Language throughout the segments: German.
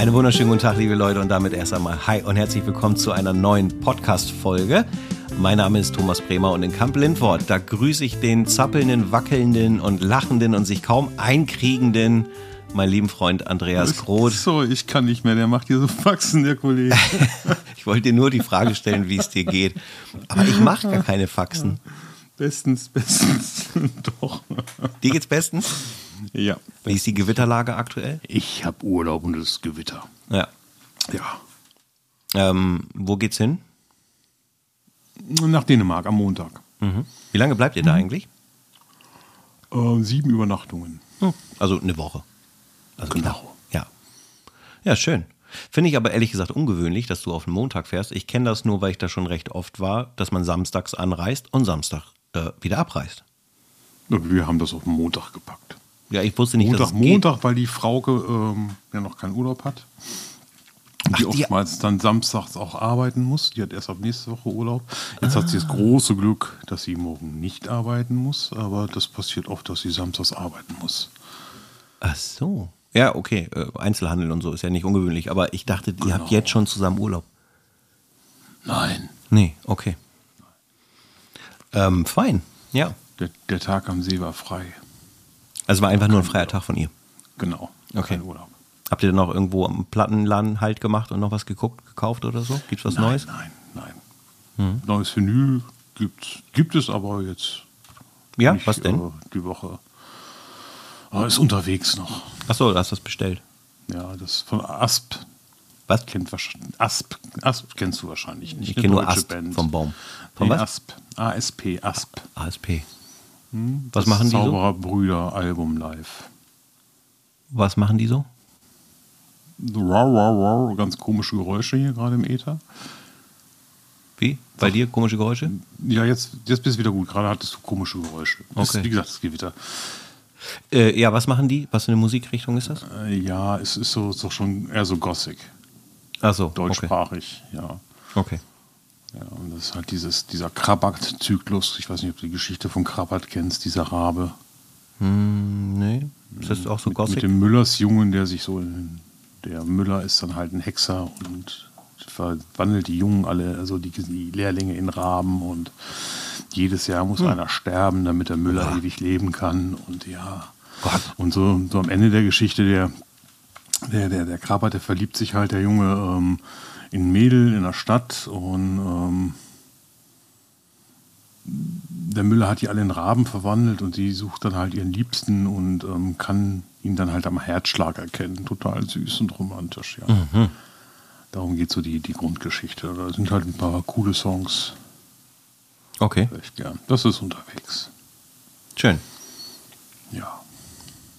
Einen wunderschönen guten Tag, liebe Leute, und damit erst einmal Hi und herzlich willkommen zu einer neuen Podcast-Folge. Mein Name ist Thomas Bremer und in Kamp Lindfort, da grüße ich den zappelnden, wackelnden und lachenden und sich kaum einkriegenden, meinen lieben Freund Andreas Groth. So, ich kann nicht mehr, der macht hier so Faxen, der Kollege. ich wollte dir nur die Frage stellen, wie es dir geht. Aber ich mache gar keine Faxen. Bestens, bestens, doch. Dir geht's bestens? Ja. Wie ist die Gewitterlage aktuell? Ich habe Urlaub und es ist Gewitter. Ja. Ja. Ähm, wo geht's hin? Nach Dänemark am Montag. Mhm. Wie lange bleibt ihr da eigentlich? Äh, sieben Übernachtungen. Also eine Woche. Also Genau. Ja. Ja, schön. Finde ich aber ehrlich gesagt ungewöhnlich, dass du auf den Montag fährst. Ich kenne das nur, weil ich da schon recht oft war, dass man samstags anreist und Samstag äh, wieder abreist. Wir haben das auf den Montag gepackt. Ja, ich wusste nicht, Montag, dass es geht. Montag, weil die Frauke ähm, ja noch keinen Urlaub hat. Und die Ach, die- oftmals dann samstags auch arbeiten muss. Die hat erst ab nächste Woche Urlaub. Jetzt hat sie das große Glück, dass sie morgen nicht arbeiten muss. Aber das passiert oft, dass sie samstags arbeiten muss. Ach so. Ja, okay. Äh, Einzelhandel und so ist ja nicht ungewöhnlich. Aber ich dachte, ihr habt Genau. jetzt schon zusammen Urlaub. Nein. Nee, okay. Ähm, fein. Ja. Der, der Tag am See war frei. Also war einfach nur ein freier Tag von ihr. Genau. Okay. Habt ihr dann noch irgendwo am Plattenladen halt gemacht und noch was geguckt, gekauft oder so? Gibt's was nein, Neues? Nein, nein. Neues Vinyl gibt's, gibt es aber jetzt. Ja, nicht, was denn? äh, Die Woche. Aber ist unterwegs noch. Ach so, du hast das bestellt. Ja, das von Asp. Was? Kennt wahrscheinlich, Asp, Asp kennst du wahrscheinlich nicht. Ich eine kenne nur Ast Band. vom Baum. Von Nee, was? Asp. ASP, Asp. ASP. Hm, Was das machen die so? Zauberer Brüder Album live. Was machen die so? Wow, wow, wow, ganz komische Geräusche hier gerade im Äther. Wie? Bei dir komische Geräusche? Ja, jetzt, jetzt bist du wieder gut. Gerade hattest du komische Geräusche. Das, Okay. Wie gesagt, das Gewitter. Äh, ja, was machen die? Was für eine Musikrichtung ist das? Äh, ja, es ist so, doch schon eher so Gothic. Ach so, okay. Deutschsprachig, ja. okay. Ja. Und das ist halt dieses, dieser Krabat-Zyklus. Ich weiß nicht, ob du die Geschichte von Krabat kennst, dieser Rabe. Hm, nee, ist das auch so mit, Gothic? mit dem Müllersjungen, der sich so der Müller ist dann halt ein Hexer und verwandelt die Jungen alle, also die, die Lehrlinge in Raben und jedes Jahr muss einer sterben, damit der Müller Hm. Ja. ewig leben kann und ja. Gott. Und so, so am Ende der Geschichte, der, der, der, der Krabat, der verliebt sich halt, der Junge, ähm, in Mädel in der Stadt und ähm, der Müller hat die alle in Raben verwandelt und sie sucht dann halt ihren Liebsten und ähm, kann ihn dann halt am Herzschlag erkennen. Total süß und romantisch, ja. Mhm. Darum geht so die, die Grundgeschichte. Da sind halt ein paar coole Songs. Okay, Echt gern. Das ist unterwegs. schön. Ja.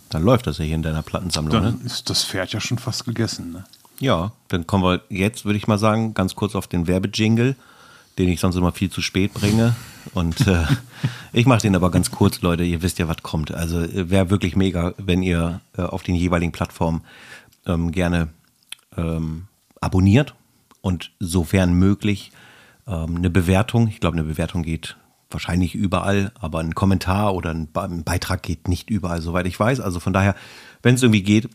Dann läuft das ja hier in deiner Plattensammlung, ne? Dann ist das Pferd ja schon fast gegessen, ne? Ja, dann kommen wir jetzt, würde ich mal sagen, ganz kurz auf den Werbejingle, den ich sonst immer viel zu spät bringe. Und äh, ich mache den aber ganz kurz, Leute. Ihr wisst ja, was kommt. Also wäre wirklich mega, wenn ihr äh, auf den jeweiligen Plattformen ähm, gerne ähm, abonniert und sofern möglich ähm, eine Bewertung. Ich glaube, eine Bewertung geht wahrscheinlich überall, aber ein Kommentar oder ein Beitrag geht nicht überall, soweit ich weiß. Also von daher, wenn es irgendwie geht,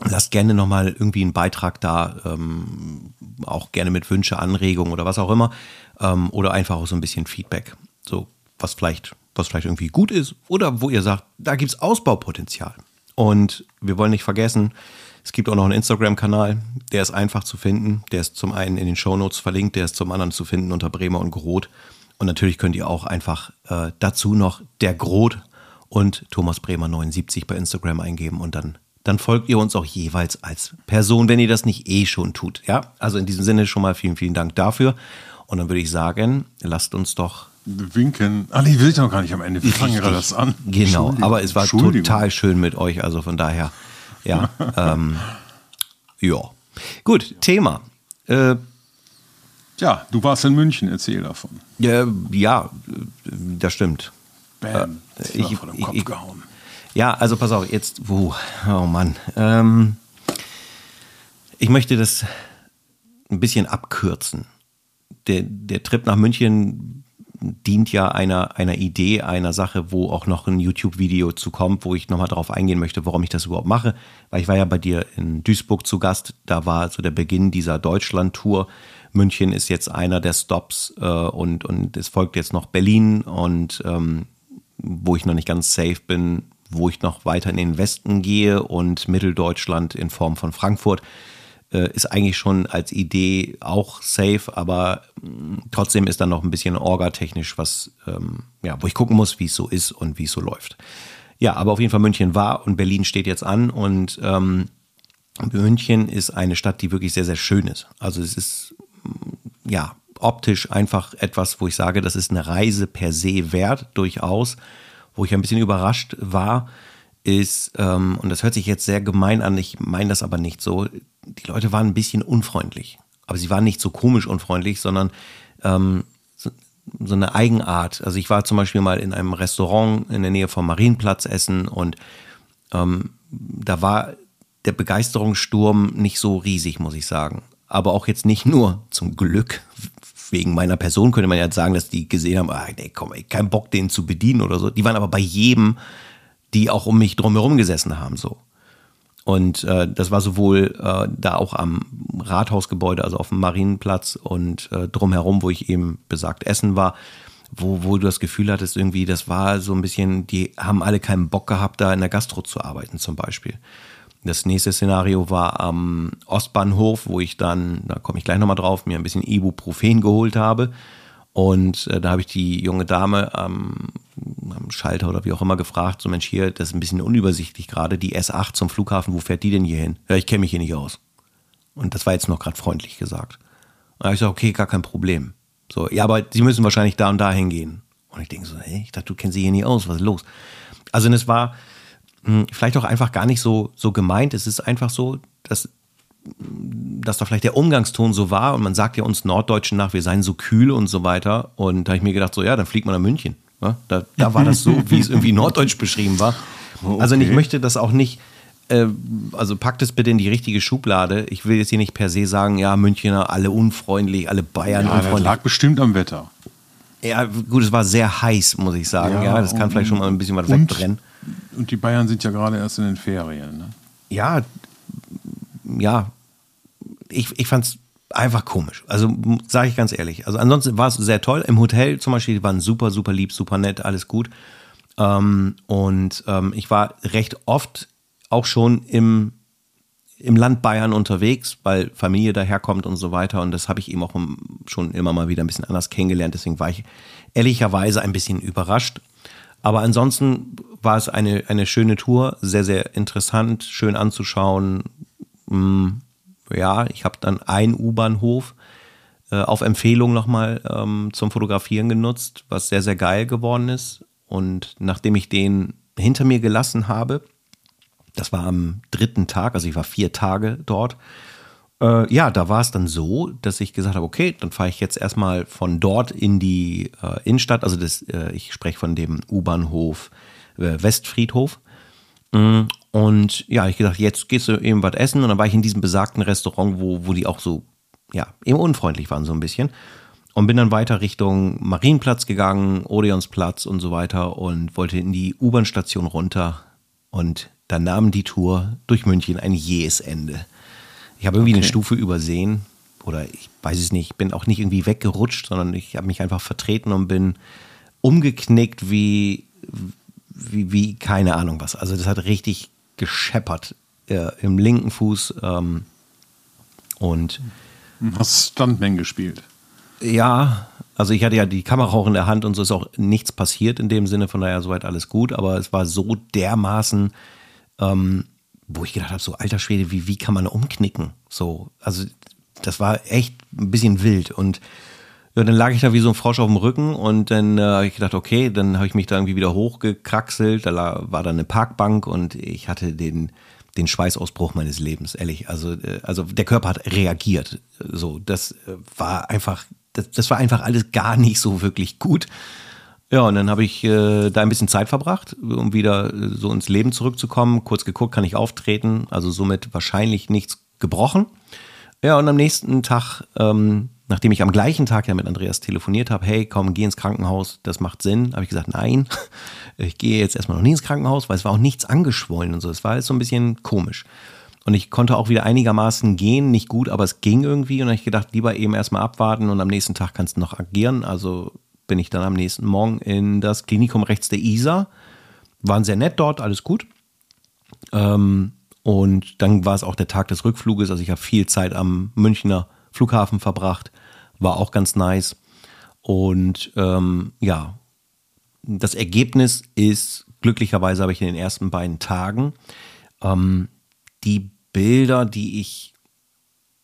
lasst gerne nochmal irgendwie einen Beitrag da, ähm, auch gerne mit Wünsche, Anregungen oder was auch immer. Ähm, oder einfach auch so ein bisschen Feedback. So, was vielleicht, was vielleicht irgendwie gut ist oder wo ihr sagt, da gibt's Ausbaupotenzial. Und wir wollen nicht vergessen, es gibt auch noch einen Instagram-Kanal, der ist einfach zu finden. Der ist zum einen in den Shownotes verlinkt, der ist zum anderen zu finden unter Bremer und Groth. Und natürlich könnt ihr auch einfach äh, dazu noch der Groth und Thomas Bremer 79 bei Instagram eingeben und dann, dann folgt ihr uns auch jeweils als Person, wenn ihr das nicht eh schon tut. Ja, also in diesem Sinne schon mal vielen, vielen Dank dafür. Und dann würde ich sagen, lasst uns doch Winken. Ah, nee, will ich noch gar nicht am Ende. Wir fangen gerade das an. Genau, aber es war total schön mit euch, also von daher, ja, ähm, ja. Gut, Thema. Äh, Ja, du warst in München, erzähl davon. ja, ja, das stimmt. Bam. Äh, Ich, ich- vor dem ich- Kopf ich- gehauen. Ja, also pass auf, jetzt, wo, oh Mann. Ähm, ich möchte das ein bisschen abkürzen. Der, der Trip nach München dient ja einer, einer Idee, einer Sache, wo auch noch ein YouTube-Video zu kommt, wo ich nochmal darauf eingehen möchte, warum ich das überhaupt mache. Weil ich war ja bei dir in Duisburg zu Gast, da war so der Beginn dieser Deutschland-Tour. München ist jetzt einer der Stops äh, und, und es folgt jetzt noch Berlin und ähm, wo ich noch nicht ganz safe bin, wo ich noch weiter in den Westen gehe und Mitteldeutschland in Form von Frankfurt äh, ist eigentlich schon als Idee auch safe, aber mm, trotzdem ist da noch ein bisschen orgatechnisch was, ähm, ja, wo ich gucken muss, wie es so ist und wie es so läuft. Ja, aber auf jeden Fall München war und Berlin steht jetzt an und ähm, München ist eine Stadt, die wirklich sehr, sehr schön ist. Also es ist, mm, ja, optisch einfach etwas, wo ich sage, das ist eine Reise per se wert, durchaus. Wo ich ein bisschen überrascht war, ist, ähm, und das hört sich jetzt sehr gemein an, ich meine das aber nicht so, die Leute waren ein bisschen unfreundlich. Aber sie waren nicht so komisch unfreundlich, sondern ähm, so, so eine Eigenart. Also ich war zum Beispiel mal in einem Restaurant in der Nähe vom Marienplatz essen und ähm, da war der Begeisterungssturm nicht so riesig, muss ich sagen. Aber auch jetzt nicht nur zum Glück wegen meiner Person könnte man ja sagen, dass die gesehen haben, ah, nee, komm, ey, kein Bock, den zu bedienen oder so. Die waren aber bei jedem die auch um mich drumherum gesessen haben, so. Und äh, das war sowohl äh, da auch am Rathausgebäude, also auf dem Marienplatz und äh, drumherum, wo ich eben besagt essen war, wo, wo du das Gefühl hattest, irgendwie, das war so ein bisschen, die haben alle keinen Bock gehabt, da in der Gastro zu arbeiten, zum Beispiel. Das nächste Szenario war am Ostbahnhof, wo ich dann, da komme ich gleich nochmal drauf, mir ein bisschen Ibuprofen geholt habe und äh, da habe ich die junge Dame am, am, Schalter oder wie auch immer gefragt, so Mensch, hier, das ist ein bisschen unübersichtlich gerade, die S8 zum Flughafen, wo fährt die denn hier hin? Ja, ich kenne mich hier nicht aus. Und das war jetzt noch gerade freundlich gesagt. Und da habe ich gesagt, okay, gar kein Problem. So, ja, aber Sie müssen wahrscheinlich da und da hingehen. Und ich denke so, hey, ich dachte, du kennst sie hier nie aus, was ist los? Also, es war mh, hm, vielleicht auch einfach gar nicht so, so gemeint. Es ist einfach so, dass dass da vielleicht der Umgangston so war und man sagt ja uns Norddeutschen nach, wir seien so kühl und so weiter. Und da habe ich mir gedacht, so ja, dann fliegt man nach München. Ja, da, da war das so, wie es irgendwie Norddeutsch beschrieben war. Okay. Also ich möchte das auch nicht, äh, also packt es bitte in die richtige Schublade. Ich will jetzt hier nicht per se sagen, ja, Münchner, alle unfreundlich, alle Bayern ja, unfreundlich. Das lag bestimmt am Wetter. Ja, gut, es war sehr heiß, muss ich sagen. Ja, ja das kann vielleicht schon mal ein bisschen was und, wegbrennen. Und die Bayern sind ja gerade erst in den Ferien. Ne? Ja, ja, ich, ich fand es einfach komisch. Also sage ich ganz ehrlich. Also ansonsten war es sehr toll. Im Hotel zum Beispiel, die waren super, super lieb, super nett, alles gut. Ähm, und ähm, ich war recht oft auch schon im, im Land Bayern unterwegs, weil Familie daherkommt und so weiter. Und das habe ich eben auch schon immer mal wieder ein bisschen anders kennengelernt. Deswegen war ich ehrlicherweise ein bisschen überrascht. Aber ansonsten war es eine, eine schöne Tour, sehr, sehr interessant, schön anzuschauen, hm, ja, ich habe dann einen U-Bahnhof äh, auf Empfehlung nochmal ähm, zum Fotografieren genutzt, was sehr, sehr geil geworden ist. Und nachdem ich den hinter mir gelassen habe, das war am dritten Tag, also ich war vier Tage dort, äh, ja, da war es dann so, dass ich gesagt habe, okay, dann fahre ich jetzt erstmal von dort in die äh, Innenstadt, also das, äh, ich spreche von dem U-Bahnhof äh, Westfriedhof. Mm, und ja, ich gedacht, jetzt gehst du eben was essen. Und dann war ich in diesem besagten Restaurant, wo, wo die auch so, ja, eben unfreundlich waren, so ein bisschen. Und bin dann weiter Richtung Marienplatz gegangen, Odeonsplatz und so weiter und wollte in die U-Bahn-Station runter. Und dann nahm die Tour durch München ein jähes Ende. Ich habe irgendwie okay. eine Stufe übersehen oder ich weiß es nicht, bin auch nicht irgendwie weggerutscht, sondern ich habe mich einfach vertreten und bin umgeknickt wie, wie, wie keine Ahnung was. Also das hat richtig gescheppert äh, im linken Fuß. Ähm, und Hast Stuntman gespielt? Ja, also ich hatte ja die Kamera auch in der Hand und so ist auch nichts passiert in dem Sinne, von daher soweit alles gut, aber es war so dermaßen, ähm, wo ich gedacht habe, so alter Schwede, wie, wie kann man umknicken? So, also das war echt ein bisschen wild und ja, dann lag ich da wie so ein Frosch auf dem Rücken und dann äh, habe ich gedacht, okay, dann habe ich mich da irgendwie wieder hochgekraxelt. Da war dann eine Parkbank und ich hatte den, den Schweißausbruch meines Lebens, ehrlich. Also, äh, also der Körper hat reagiert. So, das äh, war einfach, das, das war einfach alles gar nicht so wirklich gut. Ja, und dann habe ich äh, da ein bisschen Zeit verbracht, um wieder äh, so ins Leben zurückzukommen. Kurz geguckt, kann ich auftreten. Also somit wahrscheinlich nichts gebrochen. Ja, und am nächsten Tag, ähm, nachdem ich am gleichen Tag ja mit Andreas telefoniert habe, hey, komm, geh ins Krankenhaus, das macht Sinn, habe ich gesagt, nein, ich gehe jetzt erstmal noch nie ins Krankenhaus, weil es war auch nichts angeschwollen und so. Es war alles so ein bisschen komisch. Und ich konnte auch wieder einigermaßen gehen, nicht gut, aber es ging irgendwie. Und dann habe ich gedacht, lieber eben erstmal abwarten und am nächsten Tag kannst du noch agieren. Also bin ich dann am nächsten Morgen in das Klinikum rechts der ISA. Waren sehr nett dort, alles gut. Ähm, und dann war es auch der Tag des Rückfluges. Also ich habe viel Zeit am Münchner Flughafen verbracht. War auch ganz nice. Und ähm, ja, das Ergebnis ist, glücklicherweise habe ich in den ersten beiden Tagen ähm, die Bilder, die ich,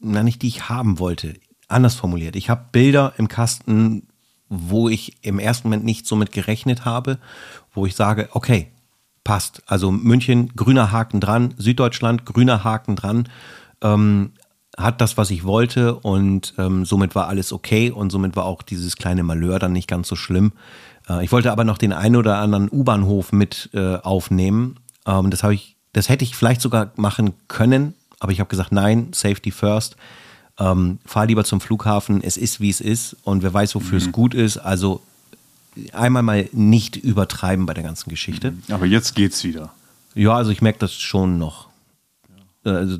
na nicht die ich haben wollte, anders formuliert. Ich habe Bilder im Kasten, wo ich im ersten Moment nicht so mit gerechnet habe, wo ich sage, okay, passt. Also München, grüner Haken dran, Süddeutschland, grüner Haken dran, ähm, hat das, was ich wollte und ähm, somit war alles okay und somit war auch dieses kleine Malheur dann nicht ganz so schlimm. Äh, ich wollte aber noch den einen oder anderen U-Bahnhof mit äh, aufnehmen. Ähm, das ich, das hätte ich vielleicht sogar machen können, aber ich habe gesagt, nein, Safety first. Ähm, fahr lieber zum Flughafen, es ist wie es ist und wer weiß, wofür mhm. es gut ist. Also einmal mal nicht übertreiben bei der ganzen Geschichte. Mhm. Aber jetzt geht's wieder. Ja, also ich merke das schon noch. Also,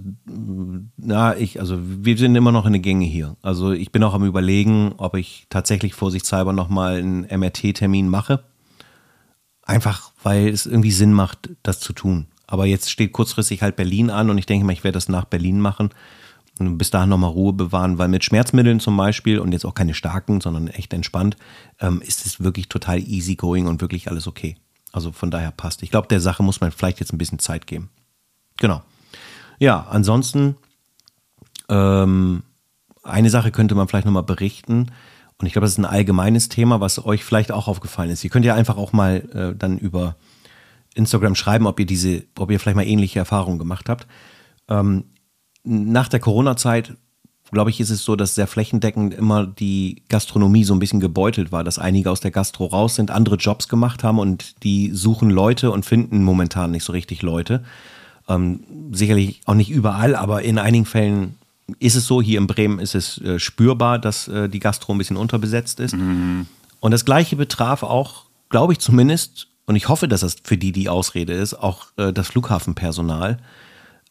na, ich, also wir sind immer noch in den Gänge hier. Also ich bin auch am überlegen, ob ich tatsächlich vorsichtshalber nochmal einen MRT-Termin mache. Einfach, weil es irgendwie Sinn macht, das zu tun. Aber jetzt steht kurzfristig halt Berlin an und ich denke mal, ich werde das nach Berlin machen bis dahin nochmal Ruhe bewahren, weil mit Schmerzmitteln zum Beispiel und jetzt auch keine starken, sondern echt entspannt, ähm, ist es wirklich total easy going und wirklich alles okay. Also von daher passt. Ich glaube, der Sache muss man vielleicht jetzt ein bisschen Zeit geben. Genau. Ja, ansonsten, ähm, eine Sache könnte man vielleicht nochmal berichten. Und ich glaube, das ist ein allgemeines Thema, was euch vielleicht auch aufgefallen ist. Ihr könnt ja einfach auch mal äh, dann über Instagram schreiben, ob ihr diese, ob ihr vielleicht mal ähnliche Erfahrungen gemacht habt. Ähm, nach der Corona-Zeit, glaube ich, ist es so, dass sehr flächendeckend immer die Gastronomie so ein bisschen gebeutelt war, dass einige aus der Gastro raus sind, andere Jobs gemacht haben und die suchen Leute und finden momentan nicht so richtig Leute. Ähm, sicherlich auch nicht überall, aber in einigen Fällen ist es so. Hier in Bremen ist es äh, spürbar, dass äh, die Gastro ein bisschen unterbesetzt ist. Mhm. Und das Gleiche betraf auch, glaube ich zumindest, und ich hoffe, dass das für die die Ausrede ist, auch äh, das Flughafenpersonal.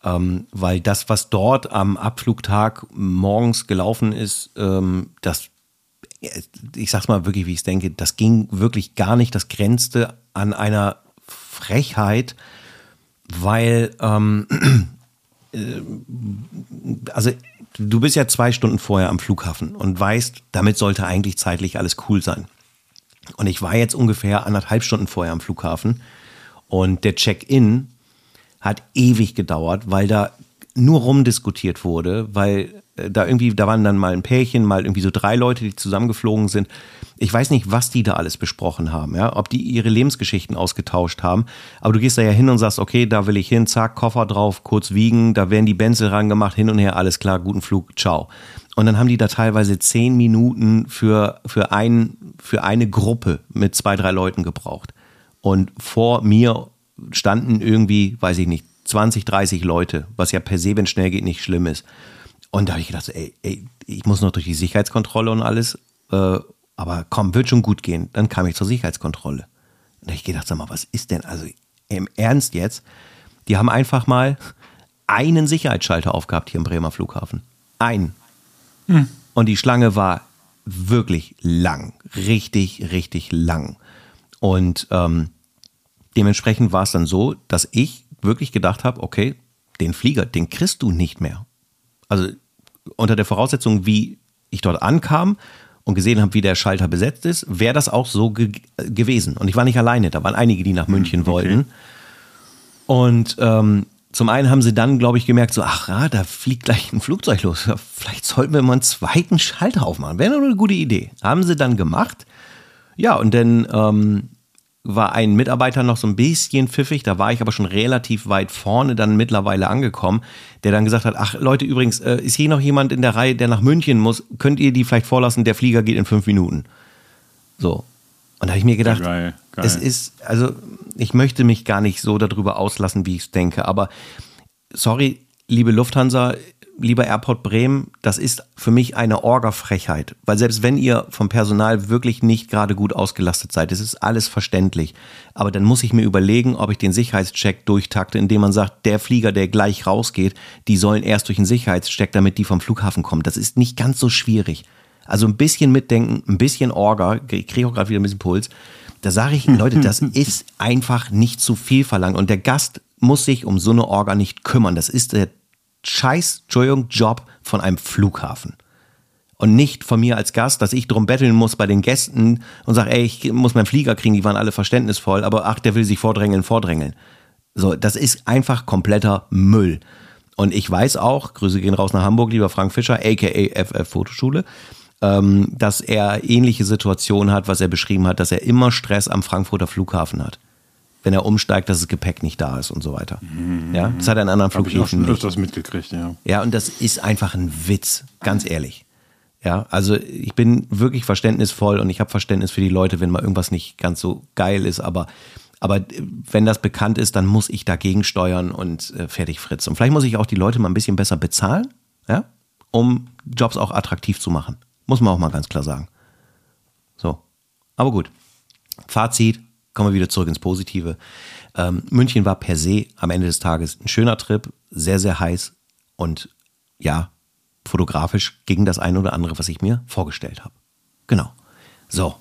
Ähm, weil das, was dort am Abflugtag morgens gelaufen ist, ähm, das, ich sag's mal wirklich, wie ich es denke, das ging wirklich gar nicht. Das grenzte an einer Frechheit, weil, ähm, äh, also du bist ja zwei Stunden vorher am Flughafen und weißt, damit sollte eigentlich zeitlich alles cool sein. Und ich war jetzt ungefähr anderthalb Stunden vorher am Flughafen und der Check-in hat ewig gedauert, weil da nur rumdiskutiert wurde, weil äh, da irgendwie, da waren dann mal ein Pärchen, mal irgendwie so drei Leute, die zusammengeflogen sind. Ich weiß nicht, was die da alles besprochen haben, ja, ob die ihre Lebensgeschichten ausgetauscht haben. Aber du gehst da ja hin und sagst, okay, da will ich hin, zack, Koffer drauf, kurz wiegen, da werden die Benzel rangemacht, hin und her, alles klar, guten Flug, ciao. Und dann haben die da teilweise zehn Minuten für, für, ein, für eine Gruppe mit zwei, drei Leuten gebraucht. Und vor mir standen irgendwie, weiß ich nicht, 20, 30 Leute, was ja per se, wenn es schnell geht, nicht schlimm ist. Und da habe ich gedacht, ey, ey, ich muss noch durch die Sicherheitskontrolle und alles, äh, aber komm, wird schon gut gehen. Dann kam ich zur Sicherheitskontrolle. Und da habe ich gedacht, sag mal, was ist denn, also im Ernst jetzt? Die haben einfach mal einen Sicherheitsschalter aufgehabt hier im Bremer Flughafen. Einen. Hm. Und die Schlange war wirklich lang. Richtig, richtig lang. Und ähm, dementsprechend war es dann so, dass ich wirklich gedacht habe, okay, den Flieger, den kriegst du nicht mehr. Also unter der Voraussetzung, wie ich dort ankam und gesehen habe, wie der Schalter besetzt ist, wäre das auch so ge gewesen. Und ich war nicht alleine, da waren einige, die nach München okay. wollten. Und ähm, zum einen haben sie dann, glaube ich, gemerkt, so, ach ja, da fliegt gleich ein Flugzeug los. Vielleicht sollten wir mal einen zweiten Schalter aufmachen. Wäre doch eine gute Idee. Haben sie dann gemacht. Ja, und dann ähm, war ein Mitarbeiter noch so ein bisschen pfiffig, da war ich aber schon relativ weit vorne dann mittlerweile angekommen, der dann gesagt hat, ach Leute, übrigens, äh, ist hier noch jemand in der Reihe, der nach München muss, könnt ihr die vielleicht vorlassen, der Flieger geht in fünf Minuten. So. Und da habe ich mir gedacht, geil, geil. es ist, also ich möchte mich gar nicht so darüber auslassen, wie ich es denke, aber sorry, liebe Lufthansa, lieber Airport Bremen, das ist für mich eine Orga-Frechheit. Weil selbst wenn ihr vom Personal wirklich nicht gerade gut ausgelastet seid, das ist alles verständlich. Aber dann muss ich mir überlegen, ob ich den Sicherheitscheck durchtakte, indem man sagt, der Flieger, der gleich rausgeht, die sollen erst durch den Sicherheitscheck, damit die vom Flughafen kommen. Das ist nicht ganz so schwierig. Also ein bisschen mitdenken, ein bisschen Orga, ich kriege auch gerade wieder ein bisschen Puls. Da sage ich, Leute, das ist einfach nicht zu viel verlangt. Und der Gast muss sich um so eine Orga nicht kümmern. Das ist der scheiß, Entschuldigung, Job von einem Flughafen. Und nicht von mir als Gast, dass ich drum betteln muss bei den Gästen und sage, ey, ich muss meinen Flieger kriegen, die waren alle verständnisvoll, aber ach, der will sich vordrängeln, vordrängeln. So, das ist einfach kompletter Müll. Und ich weiß auch, Grüße gehen raus nach Hamburg, lieber Frank Fischer, aka FF Fotoschule, ähm, dass er ähnliche Situationen hat, was er beschrieben hat, dass er immer Stress am Frankfurter Flughafen hat wenn er umsteigt, dass das Gepäck nicht da ist und so weiter. Mhm. Ja, das hat er in anderen Flughäfen Hab ich auch schon öfters mitgekriegt, ja. Ja, und das ist einfach ein Witz, ganz ehrlich. Ja, also ich bin wirklich verständnisvoll und ich habe Verständnis für die Leute, wenn mal irgendwas nicht ganz so geil ist, aber aber wenn das bekannt ist, dann muss ich dagegen steuern und äh, fertig Fritz. Und vielleicht muss ich auch die Leute mal ein bisschen besser bezahlen, ja, um Jobs auch attraktiv zu machen. Muss man auch mal ganz klar sagen. So. Aber gut. Fazit, kommen wir wieder zurück ins Positive. Ähm, München war per se am Ende des Tages ein schöner Trip, sehr, sehr heiß und ja, fotografisch ging das eine oder andere, was ich mir vorgestellt habe. Genau. So,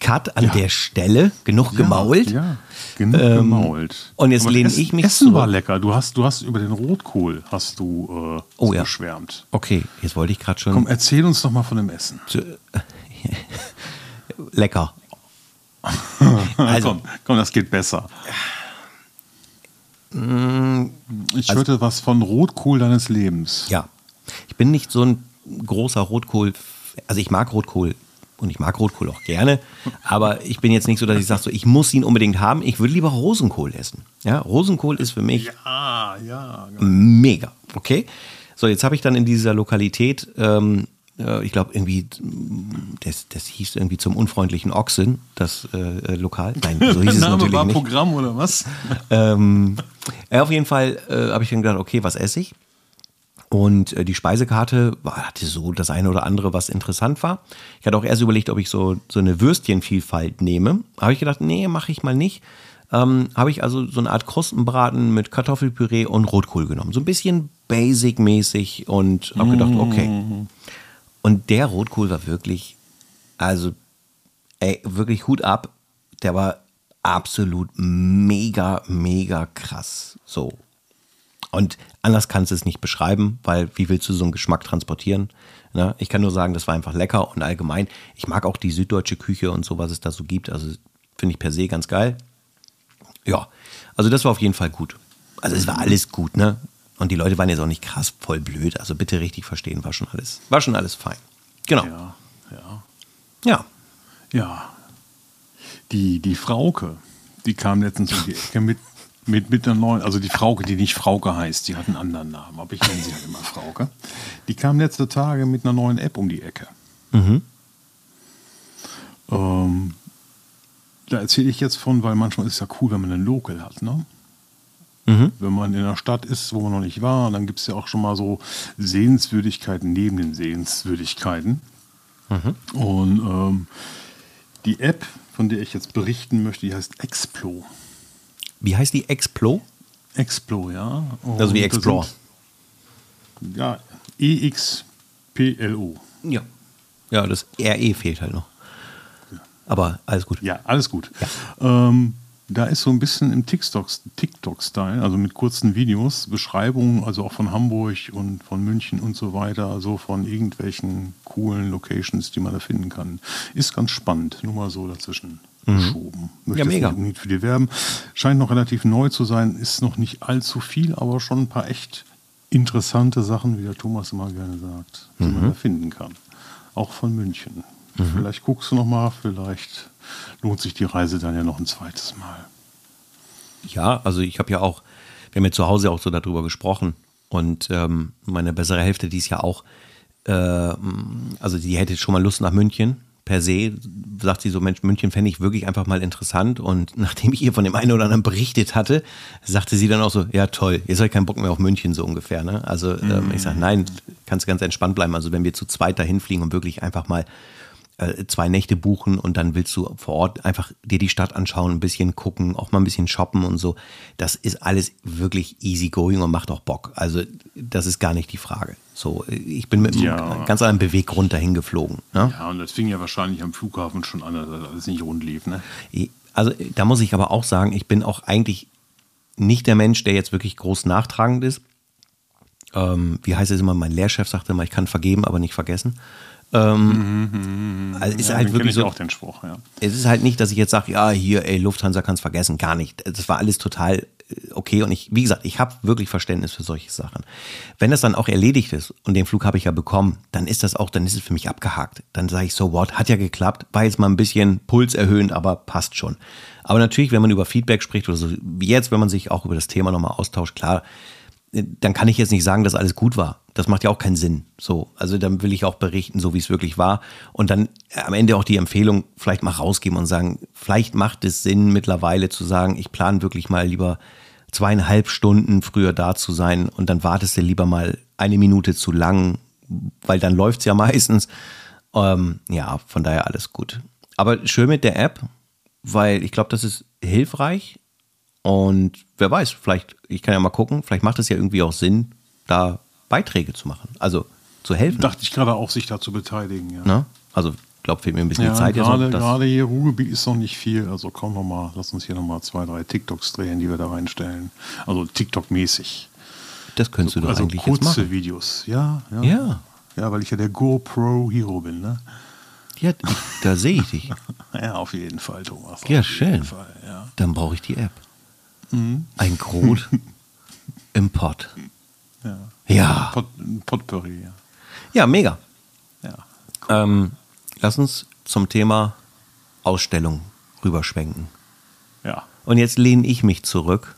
Cut an ja. der Stelle, genug ja, gemault. Ja, genug ähm, gemault. Und jetzt lehne ich mich Essen zurück. war lecker. Du hast, du hast über den Rotkohl hast du äh, oh, ja. geschwärmt. Okay, jetzt wollte ich gerade schon. Komm, erzähl uns doch mal von dem Essen. lecker. also, komm, komm, das geht besser. Mm, ich also, hörte was von Rotkohl deines Lebens. Ja. Ich bin nicht so ein großer Rotkohl, also ich mag Rotkohl und ich mag Rotkohl auch gerne, aber ich bin jetzt nicht so, dass ich sage, so, ich muss ihn unbedingt haben. Ich würde lieber Rosenkohl essen. Ja, Rosenkohl ist für mich ja, ja, genau. mega. Okay. So, jetzt habe ich dann in dieser Lokalität ähm, ich glaube irgendwie, das, das hieß irgendwie zum unfreundlichen Ochsen, das äh, Lokal. Nein, so hieß es Name natürlich war nicht. Programm oder was? ähm, ja, auf jeden Fall äh, habe ich dann gedacht, okay, was esse ich? Und äh, die Speisekarte war, hatte so das eine oder andere, was interessant war. Ich hatte auch erst überlegt, ob ich so, so eine Würstchenvielfalt nehme. Habe ich gedacht, nee, mache ich mal nicht. Ähm, habe ich also so eine Art Krustenbraten mit Kartoffelpüree und Rotkohl genommen. So ein bisschen basic-mäßig und habe gedacht, okay. Und der Rotkohl war wirklich, also, ey, wirklich Hut ab. Der war absolut mega, mega krass. So. Und anders kannst du es nicht beschreiben, weil wie willst du so einen Geschmack transportieren? Ne? Ich kann nur sagen, das war einfach lecker und allgemein. Ich mag auch die süddeutsche Küche und so, was es da so gibt. Also finde ich per se ganz geil. Ja, also das war auf jeden Fall gut. Also es war alles gut, ne? Und die Leute waren jetzt auch nicht krass voll blöd. Also bitte richtig verstehen, war schon alles, war schon alles fein. Genau. Ja, ja. Ja. Ja. Die, die Frauke, die kam letztens um die Ecke mit, mit, mit einer neuen, also die Frauke, die nicht Frauke heißt, die hat einen anderen Namen, aber ich nenne sie halt immer Frauke. Die kam letzte Tage mit einer neuen App um die Ecke. Mhm. Ähm, da erzähle ich jetzt von, weil manchmal ist es ja cool, wenn man einen Local hat, ne? Mhm. Wenn man in einer Stadt ist, wo man noch nicht war, dann gibt es ja auch schon mal so Sehenswürdigkeiten neben den Sehenswürdigkeiten. Mhm. Und ähm, die App, von der ich jetzt berichten möchte, die heißt Explo. Wie heißt die Explo? Explo, ja. Und also wie Explore. Sind, ja, E-X-P-L-O. Ja. Ja, das RE fehlt halt noch. Aber alles gut. Ja, alles gut. Ja. Ähm, da ist so ein bisschen im TikTok-Style, also mit kurzen Videos, Beschreibungen, also auch von Hamburg und von München und so weiter, also von irgendwelchen coolen Locations, die man da finden kann. Ist ganz spannend, nur mal so dazwischen mhm. geschoben. Möchte ja, mega. Nicht für die werben. Scheint noch relativ neu zu sein, ist noch nicht allzu viel, aber schon ein paar echt interessante Sachen, wie der Thomas immer gerne sagt, die mhm. man da finden kann. Auch von München. Mhm. Vielleicht guckst du noch mal, vielleicht lohnt sich die Reise dann ja noch ein zweites Mal. Ja, also ich habe ja auch, wir haben ja zu Hause auch so darüber gesprochen und ähm, meine bessere Hälfte, die ist ja auch, äh, also die hätte schon mal Lust nach München. per se, sagt sie so, Mensch, München fände ich wirklich einfach mal interessant. Und nachdem ich ihr von dem einen oder anderen berichtet hatte, sagte sie dann auch so, ja toll, jetzt habe ich keinen Bock mehr auf München so ungefähr. Ne? Also ähm, ich sage, nein, kannst ganz entspannt bleiben. Also wenn wir zu zweit dahin fliegen und wirklich einfach mal zwei Nächte buchen und dann willst du vor Ort einfach dir die Stadt anschauen, ein bisschen gucken, auch mal ein bisschen shoppen und so. Das ist alles wirklich easy going und macht auch Bock. Also das ist gar nicht die Frage. So, ich bin mit ja. einem ganz anderen Beweggrund dahin geflogen. Ne? Ja, und das fing ja wahrscheinlich am Flughafen schon an, dass alles nicht rund lief. Ne? Also da muss ich aber auch sagen, ich bin auch eigentlich nicht der Mensch, der jetzt wirklich groß nachtragend ist. Ähm, wie heißt es immer? Mein Lehrchef sagte immer, ich kann vergeben, aber nicht vergessen. Ähm, mhm, also ist ja, halt wirklich so. auch den Spruch, ja. Es ist halt nicht, dass ich jetzt sage, ja, hier, ey, Lufthansa kann es vergessen, gar nicht. Das war alles total äh, okay und ich, wie gesagt, ich habe wirklich Verständnis für solche Sachen. Wenn das dann auch erledigt ist und den Flug habe ich ja bekommen, dann ist das auch, dann ist es für mich abgehakt. Dann sage ich so, what, hat ja geklappt, war jetzt mal ein bisschen Puls erhöhen, aber passt schon. Aber natürlich, wenn man über Feedback spricht oder so, wie jetzt, wenn man sich auch über das Thema nochmal austauscht, klar, dann kann ich jetzt nicht sagen, dass alles gut war. Das macht ja auch keinen Sinn. So, also dann will ich auch berichten, so wie es wirklich war. Und dann am Ende auch die Empfehlung vielleicht mal rausgeben und sagen, vielleicht macht es Sinn mittlerweile zu sagen, ich plane wirklich mal lieber zweieinhalb Stunden früher da zu sein und dann wartest du lieber mal eine Minute zu lang, weil dann läuft es ja meistens. Ähm, ja, von daher alles gut. Aber schön mit der App, weil ich glaube, das ist hilfreich und wer weiß, vielleicht, ich kann ja mal gucken, vielleicht macht es ja irgendwie auch Sinn, da Beiträge zu machen, also zu helfen. Dachte ich gerade auch, sich da zu beteiligen, ja. Ne? Also, ich glaube, fehlt mir ein bisschen ja, Zeit. Gerade, jetzt noch, gerade hier Ruhrgebiet ist noch nicht viel, also komm noch mal, lass uns hier noch mal zwei, drei TikToks drehen, die wir da reinstellen. Also TikTok-mäßig. Das könntest du doch also eigentlich kurze jetzt machen. Videos, ja, ja. Ja. Ja, weil ich ja der GoPro-Hero bin, ne? Ja, da sehe ich dich. ja, auf jeden Fall, Thomas. Ja, schön. Fall, ja. Dann brauche ich die App. Mhm. Ein Grot im Pott. Ja. Ja. Pot, Potpourri, ja. Ja, mega. Ja. Cool. Ähm, lass uns zum Thema Ausstellung rüberschwenken. Ja. Und jetzt lehne ich mich zurück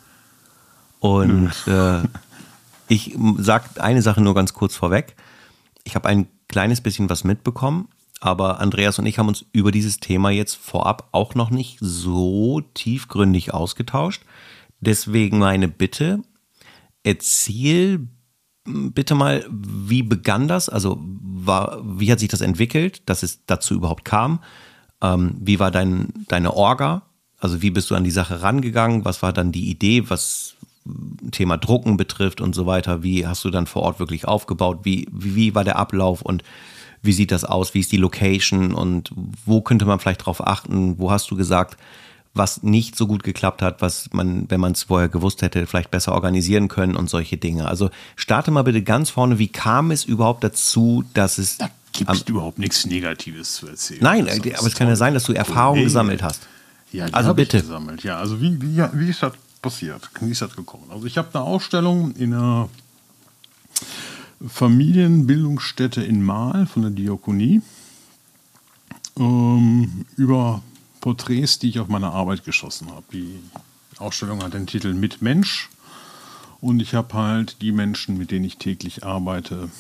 und äh, ich sage eine Sache nur ganz kurz vorweg. Ich habe ein kleines bisschen was mitbekommen, aber Andreas und ich haben uns über dieses Thema jetzt vorab auch noch nicht so tiefgründig ausgetauscht. Deswegen meine Bitte, erzähl bitte mal, wie begann das? Also war, wie hat sich das entwickelt, dass es dazu überhaupt kam? Ähm, wie war dein, deine Orga? Also wie bist du an die Sache rangegangen? Was war dann die Idee, was Thema Drucken betrifft und so weiter? Wie hast du dann vor Ort wirklich aufgebaut? Wie, wie, wie war der Ablauf und wie sieht das aus? Wie ist die Location und wo könnte man vielleicht drauf achten? Wo hast du gesagt, was nicht so gut geklappt hat, was man, wenn man es vorher gewusst hätte, vielleicht besser organisieren können und solche Dinge. Also starte mal bitte ganz vorne, wie kam es überhaupt dazu, dass es. Da gibt es überhaupt nichts Negatives zu erzählen. Nein, aber es kann ja sein, dass du Erfahrungen gesammelt hast. Ja, also bitte. gesammelt. Ja, also wie, wie, wie ist das passiert? Wie ist das gekommen? Also ich habe eine Ausstellung in einer Familienbildungsstätte in Mahl von der Diakonie ähm, über Porträts, die ich auf meine Arbeit geschossen habe. Die Ausstellung hat den Titel Mit Mensch und ich habe halt die Menschen, mit denen ich täglich arbeite,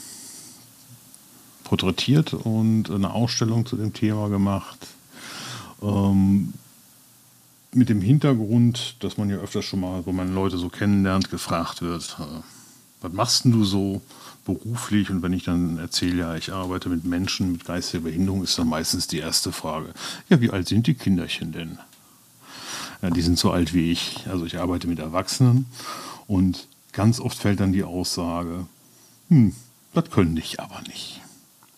porträtiert und eine Ausstellung zu dem Thema gemacht. Ähm, mit dem Hintergrund, dass man ja öfters schon mal, wo man Leute so kennenlernt, gefragt wird, äh, was machst denn du so beruflich? Und wenn ich dann erzähle, ja, ich arbeite mit Menschen mit geistiger Behinderung, ist dann meistens die erste Frage, ja, wie alt sind die Kinderchen denn? Ja, die sind so alt wie ich. Also ich arbeite mit Erwachsenen und ganz oft fällt dann die Aussage, hm, das können ich aber nicht.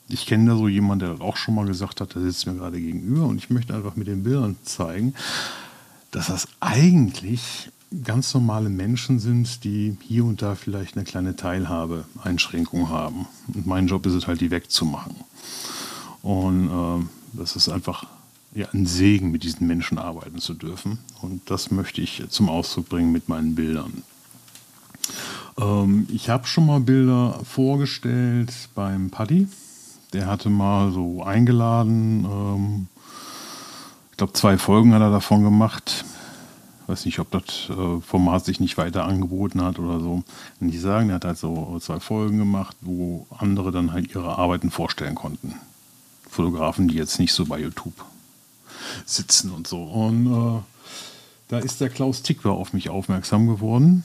Ich kenne da so jemanden, der das auch schon mal gesagt hat, der sitzt mir gerade gegenüber und ich möchte einfach mit den Bildern zeigen, dass das eigentlich ganz normale Menschen sind, die hier und da vielleicht eine kleine Teilhabe, Einschränkung haben. Und mein Job ist es halt, die wegzumachen. Und äh, das ist einfach ja, ein Segen, mit diesen Menschen arbeiten zu dürfen. Und das möchte ich zum Ausdruck bringen mit meinen Bildern. Ähm, ich habe schon mal Bilder vorgestellt beim Paddy. Der hatte mal so eingeladen. Ähm, ich glaube, zwei Folgen hat er davon gemacht weiß nicht, ob das äh, Format sich nicht weiter angeboten hat oder so. Nicht sagen, er hat halt so zwei Folgen gemacht, wo andere dann halt ihre Arbeiten vorstellen konnten. Fotografen, die jetzt nicht so bei YouTube sitzen und so. Und äh, da ist der Klaus Tickwer auf mich aufmerksam geworden,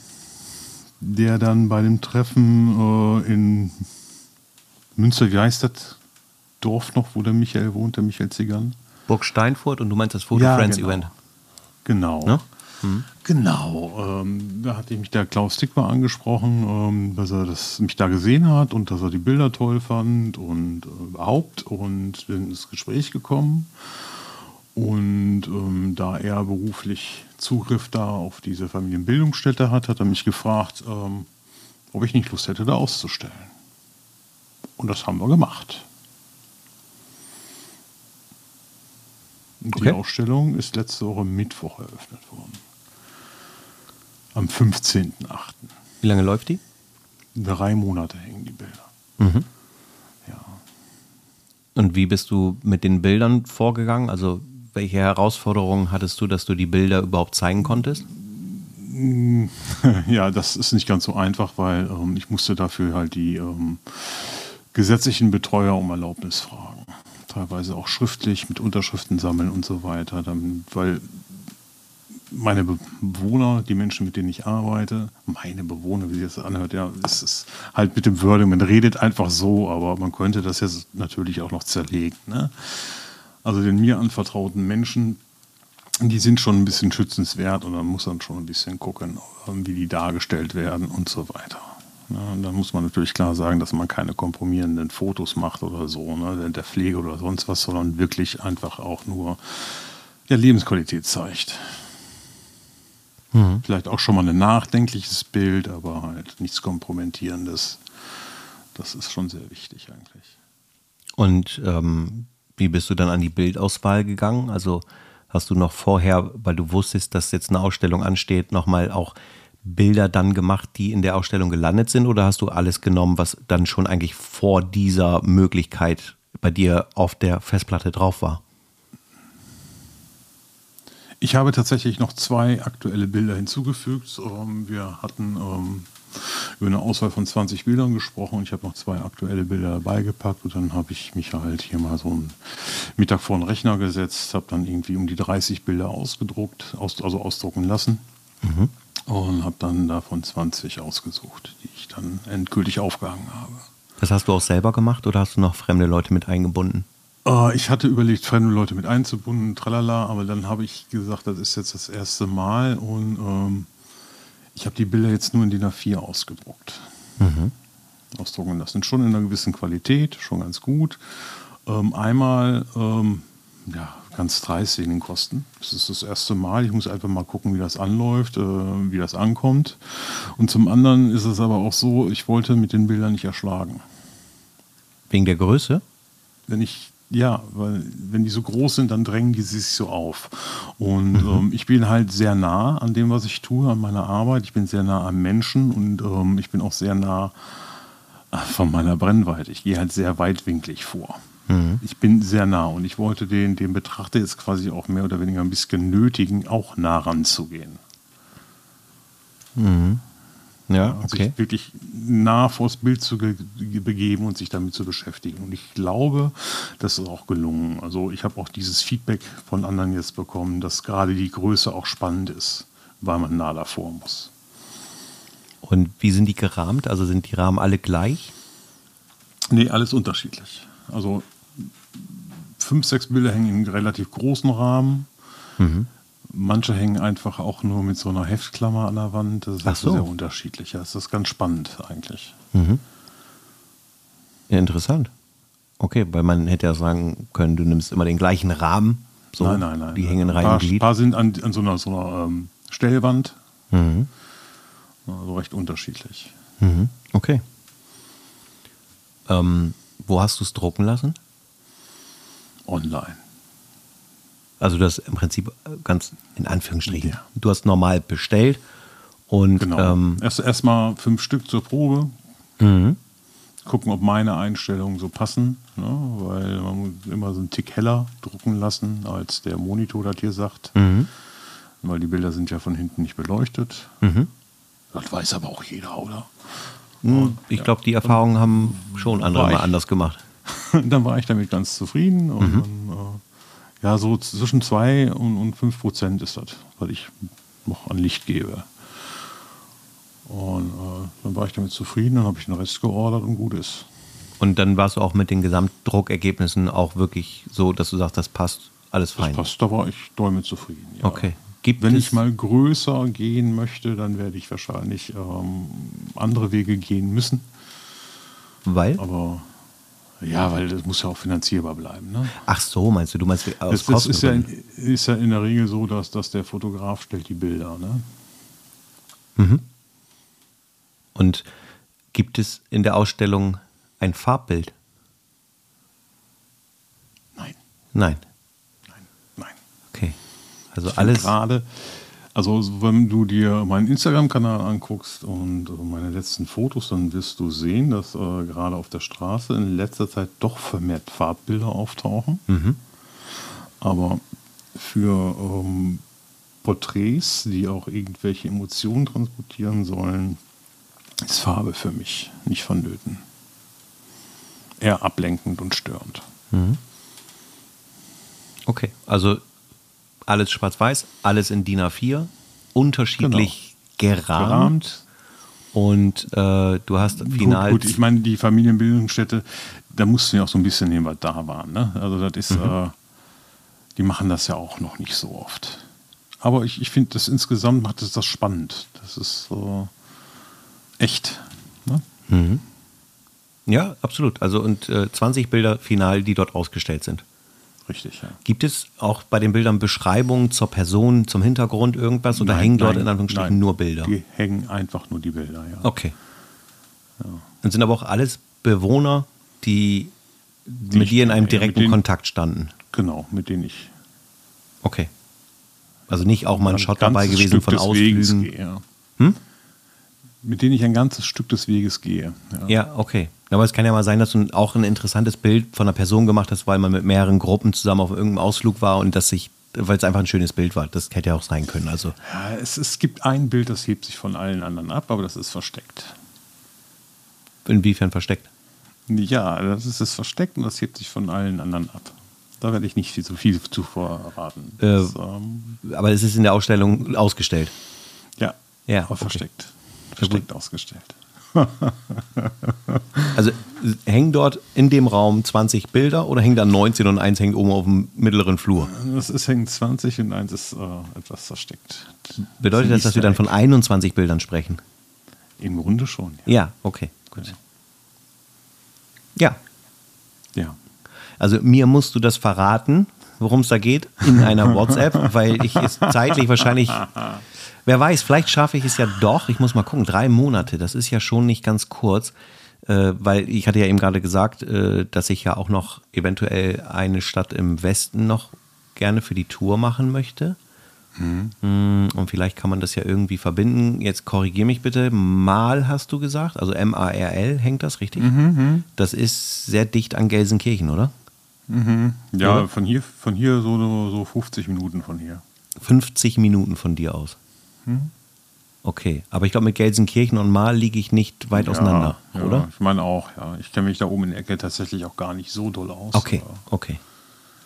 der dann bei dem Treffen äh, in Münster, wie heißt das Dorf noch, wo der Michael wohnt, der Michael Zigan? Burg Steinfurt und du meinst das Photo Ja, Friends genau. Event. Genau. Ne? Genau. Ähm, da hatte mich der Klaus Tickwer angesprochen, ähm, dass er das, mich da gesehen hat und dass er die Bilder toll fand und äh, überhaupt und bin ins Gespräch gekommen. Und ähm, da er beruflich Zugriff da auf diese Familienbildungsstätte hat, hat er mich gefragt, ähm, ob ich nicht Lust hätte, da auszustellen. Und das haben wir gemacht. Und Okay. Die Ausstellung ist letzte Woche Mittwoch eröffnet worden. Am 15.08. Wie lange läuft die? Drei Monate hängen die Bilder. Mhm. Ja. Und wie bist du mit den Bildern vorgegangen? Also welche Herausforderungen hattest du, dass du die Bilder überhaupt zeigen konntest? ja, das ist nicht ganz so einfach, weil ähm, ich musste dafür halt die ähm, gesetzlichen Betreuer um Erlaubnis fragen. Teilweise auch schriftlich mit Unterschriften sammeln und so weiter, dann, weil meine Bewohner, die Menschen, mit denen ich arbeite, meine Bewohner, wie sich das anhört, ja, es ist halt mit dem Wording, man redet einfach so, aber man könnte das jetzt natürlich auch noch zerlegen. Ne? Also den mir anvertrauten Menschen, die sind schon ein bisschen schützenswert und dann muss man schon ein bisschen gucken, wie die dargestellt werden und so weiter. Ja, und dann muss man natürlich klar sagen, dass man keine kompromierenden Fotos macht oder so, ne, der Pflege oder sonst was, sondern wirklich einfach auch nur ja, Lebensqualität zeigt. Vielleicht auch schon mal ein nachdenkliches Bild, aber halt nichts Kompromittierendes. Das ist schon sehr wichtig eigentlich. Und ähm, wie bist du dann an die Bildauswahl gegangen? Also hast du noch vorher, weil du wusstest, dass jetzt eine Ausstellung ansteht, nochmal auch Bilder dann gemacht, die in der Ausstellung gelandet sind? Oder hast du alles genommen, was dann schon eigentlich vor dieser Möglichkeit bei dir auf der Festplatte drauf war? Ich habe tatsächlich noch zwei aktuelle Bilder hinzugefügt. Ähm, wir hatten ähm, über eine Auswahl von 20 Bildern gesprochen und ich habe noch zwei aktuelle Bilder dabei gepackt und dann habe ich mich halt hier mal so einen Mittag vor den Rechner gesetzt, habe dann irgendwie um die 30 Bilder ausgedruckt, aus, also ausdrucken lassen und habe dann davon 20 ausgesucht, die ich dann endgültig aufgehangen habe. Das hast du auch selber gemacht oder hast du noch fremde Leute mit eingebunden? Äh, ich hatte überlegt, fremde Leute mit einzubunden, tralala, aber dann habe ich gesagt, das ist jetzt das erste Mal und ähm, ich habe die Bilder jetzt nur in DIN A4 ausgedruckt. Ausdrucken lassen. Schon in einer gewissen Qualität, schon ganz gut. Ähm, einmal, ähm, ja, ganz dreist wegen den Kosten. Das ist das erste Mal. Ich muss einfach mal gucken, wie das anläuft, äh, wie das ankommt. Und zum anderen ist es aber auch so, ich wollte mit den Bildern nicht erschlagen. Wegen der Größe? wenn ich, ja, weil wenn die so groß sind, dann drängen die sich so auf. Und ähm, ich bin halt sehr nah an dem, was ich tue, an meiner Arbeit. Ich bin sehr nah am Menschen und ähm, ich bin auch sehr nah äh, von meiner Brennweite. Ich gehe halt sehr weitwinklig vor. Ich bin sehr nah und ich wollte den, den Betrachter jetzt quasi auch mehr oder weniger ein bisschen nötigen, auch nah ranzugehen. Ja, okay. sich wirklich nah vors Bild zu ge begeben und sich damit zu beschäftigen. Und ich glaube, das ist auch gelungen. Also ich habe auch dieses Feedback von anderen jetzt bekommen, dass gerade die Größe auch spannend ist, weil man nah davor muss. Und wie sind die gerahmt? Also sind die Rahmen alle gleich? Nee, alles unterschiedlich. Also fünf, sechs Bilder hängen in relativ großen Rahmen. Manche hängen einfach auch nur mit so einer Heftklammer an der Wand. Das ist Ach so. sehr unterschiedlich. Ja, Das ist ganz spannend eigentlich. Ja, interessant. Okay, weil man hätte ja sagen können, du nimmst immer den gleichen Rahmen. So, nein, nein, nein. Die hängen ein rein paar, im Glied. paar sind an, an so einer, so einer ähm, Stellwand. Mhm. Also recht unterschiedlich. Mhm. Okay. Ähm, wo hast du es drucken lassen? Online. Also das im Prinzip ganz in Anführungsstrichen. Ja. Du hast normal bestellt und Genau. ähm, Erst erstmal fünf Stück zur Probe. mhm. Gucken, ob meine Einstellungen so passen. Ne? Weil man muss immer so einen Tick heller drucken lassen, als der Monitor das hier sagt. Mhm. Weil die Bilder sind ja von hinten nicht beleuchtet. Mhm. Das weiß aber auch jeder, oder? Hm, ich glaube, die Erfahrungen haben schon andere mal ich- anders gemacht. dann war ich damit ganz zufrieden. Und Mhm. dann, äh, ja, so zwischen 2 und, und 5 Prozent ist das, was ich noch an Licht gebe. Und äh, dann war ich damit zufrieden, dann habe ich den Rest geordert und gut ist. Und dann warst du auch mit den Gesamtdruckergebnissen auch wirklich so, dass du sagst, das passt alles Das fein. passt, da war ich doll mit zufrieden. Ja. Okay. Gibt Wenn ich mal größer gehen möchte, dann werde ich wahrscheinlich ähm, andere Wege gehen müssen. weil? Aber ja, weil das muss ja auch finanzierbar bleiben. Ne? Ach so, meinst du, du meinst aus Das, das ist, ja in, ist ja in der Regel so, dass, dass der Fotograf stellt die Bilder. Ne? Und gibt es in der Ausstellung ein Farbbild? Nein, Nein. nein, nein. Okay. Also alles. Gerade, also wenn du dir meinen Instagram-Kanal anguckst und äh, meine letzten Fotos, dann wirst du sehen, dass äh, gerade auf der Straße in letzter Zeit doch vermehrt Farbbilder auftauchen. Mhm. Aber für ähm, Porträts, die auch irgendwelche Emotionen transportieren sollen, ist Farbe für mich nicht vonnöten. Eher ablenkend und störend. Okay. Also alles schwarz-weiß, alles in DIN A4, unterschiedlich gerahmt. Gerahmt. Und äh, du hast final. Gut, gut, ich meine, die Familienbildungsstätte, da mussten wir auch so ein bisschen nehmen, was da waren. Ne? Also das ist, äh, die machen das ja auch noch nicht so oft. Aber ich, ich finde, das insgesamt macht es das spannend. Das ist so echt. Ne? ja, absolut. Also und äh, 20 Bilder final, die dort ausgestellt sind. Richtig, ja. Gibt es auch bei den Bildern Beschreibungen zur Person, zum Hintergrund irgendwas oder Nein, hängen dort nein, in Anführungsstrichen nein. nur Bilder? Die hängen einfach nur die Bilder, ja. Okay. Und sind aber auch alles Bewohner, die, mit ich dir in einem ja, mit direkten denen- Kontakt standen. Genau, mit denen ich Okay. Also nicht auch mal ein ein Shot dabei gewesen Stück von Ausflügen. gehe. Ja. Hm? Mit denen ich ein ganzes Stück des Weges gehe. Ja. Ja, okay. Aber es kann ja mal sein, dass du auch ein interessantes Bild von einer Person gemacht hast, weil man mit mehreren Gruppen zusammen auf irgendeinem Ausflug war und das sich, weil es einfach ein schönes Bild war. Das hätte ja auch sein können. Also Ja, es, es gibt ein Bild, das hebt sich von allen anderen ab, aber das ist versteckt. inwiefern versteckt. Ja, das ist es versteckt und das hebt sich von allen anderen ab. Da werde ich nicht viel zu viel zu verraten. Äh, Das, ähm, Aber es ist in der Ausstellung ausgestellt. ja, Ja, aber okay. versteckt. Versteckt ausgestellt. Also hängen dort in dem Raum 20 Bilder oder hängen da 19 und eins hängt oben auf dem mittleren Flur? Das ist hängt 20 und eins ist äh, etwas versteckt. Bedeutet das, dass wir dann von 21 Bildern sprechen? Im Grunde schon. Ja, okay, gut. Ja, Ja. also mir musst du das verraten, worum es da geht, in einer WhatsApp, weil ich es zeitlich wahrscheinlich, wer weiß, vielleicht schaffe ich es ja doch, ich muss mal gucken, drei Monate, das ist ja schon nicht ganz kurz, äh, weil ich hatte ja eben gerade gesagt, äh, dass ich ja auch noch eventuell eine Stadt im Westen noch gerne für die Tour machen möchte. Mm, Und vielleicht kann man das ja irgendwie verbinden. Jetzt korrigier mich bitte. Mal hast du gesagt, also M-A-R-L hängt das richtig? Das ist sehr dicht an Gelsenkirchen, oder? Ja, Oder? von hier, von hier so, so 50 Minuten von hier. 50 Minuten von dir aus. Okay, aber ich glaube, mit Gelsenkirchen und Mal liege ich nicht weit auseinander, ja, oder? Ich meine auch, ja. Ich kenne mich da oben in der Ecke tatsächlich auch gar nicht so doll aus. Okay, okay.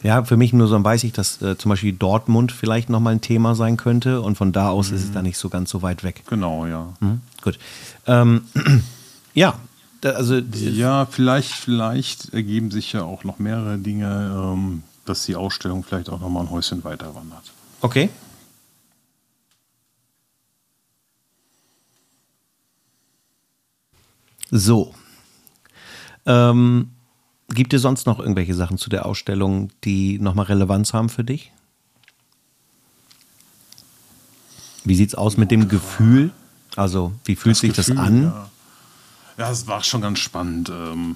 Ja, für mich nur so weiß ich, dass äh, zum Beispiel Dortmund vielleicht nochmal ein Thema sein könnte und von da aus ist es dann nicht so ganz so weit weg. Genau, ja. Hm? Gut. Ähm, ja, da, also Ja, vielleicht, vielleicht ergeben sich ja auch noch mehrere Dinge, ähm, dass die Ausstellung vielleicht auch noch mal ein Häuschen weiter wandert. Okay. So. Ähm, gibt es sonst noch irgendwelche Sachen zu der Ausstellung, die nochmal Relevanz haben für dich? Wie sieht es aus mit dem Gefühl? Also, wie fühlt sich das Gefühl, an? Ja. Ja, es war schon ganz spannend, ähm,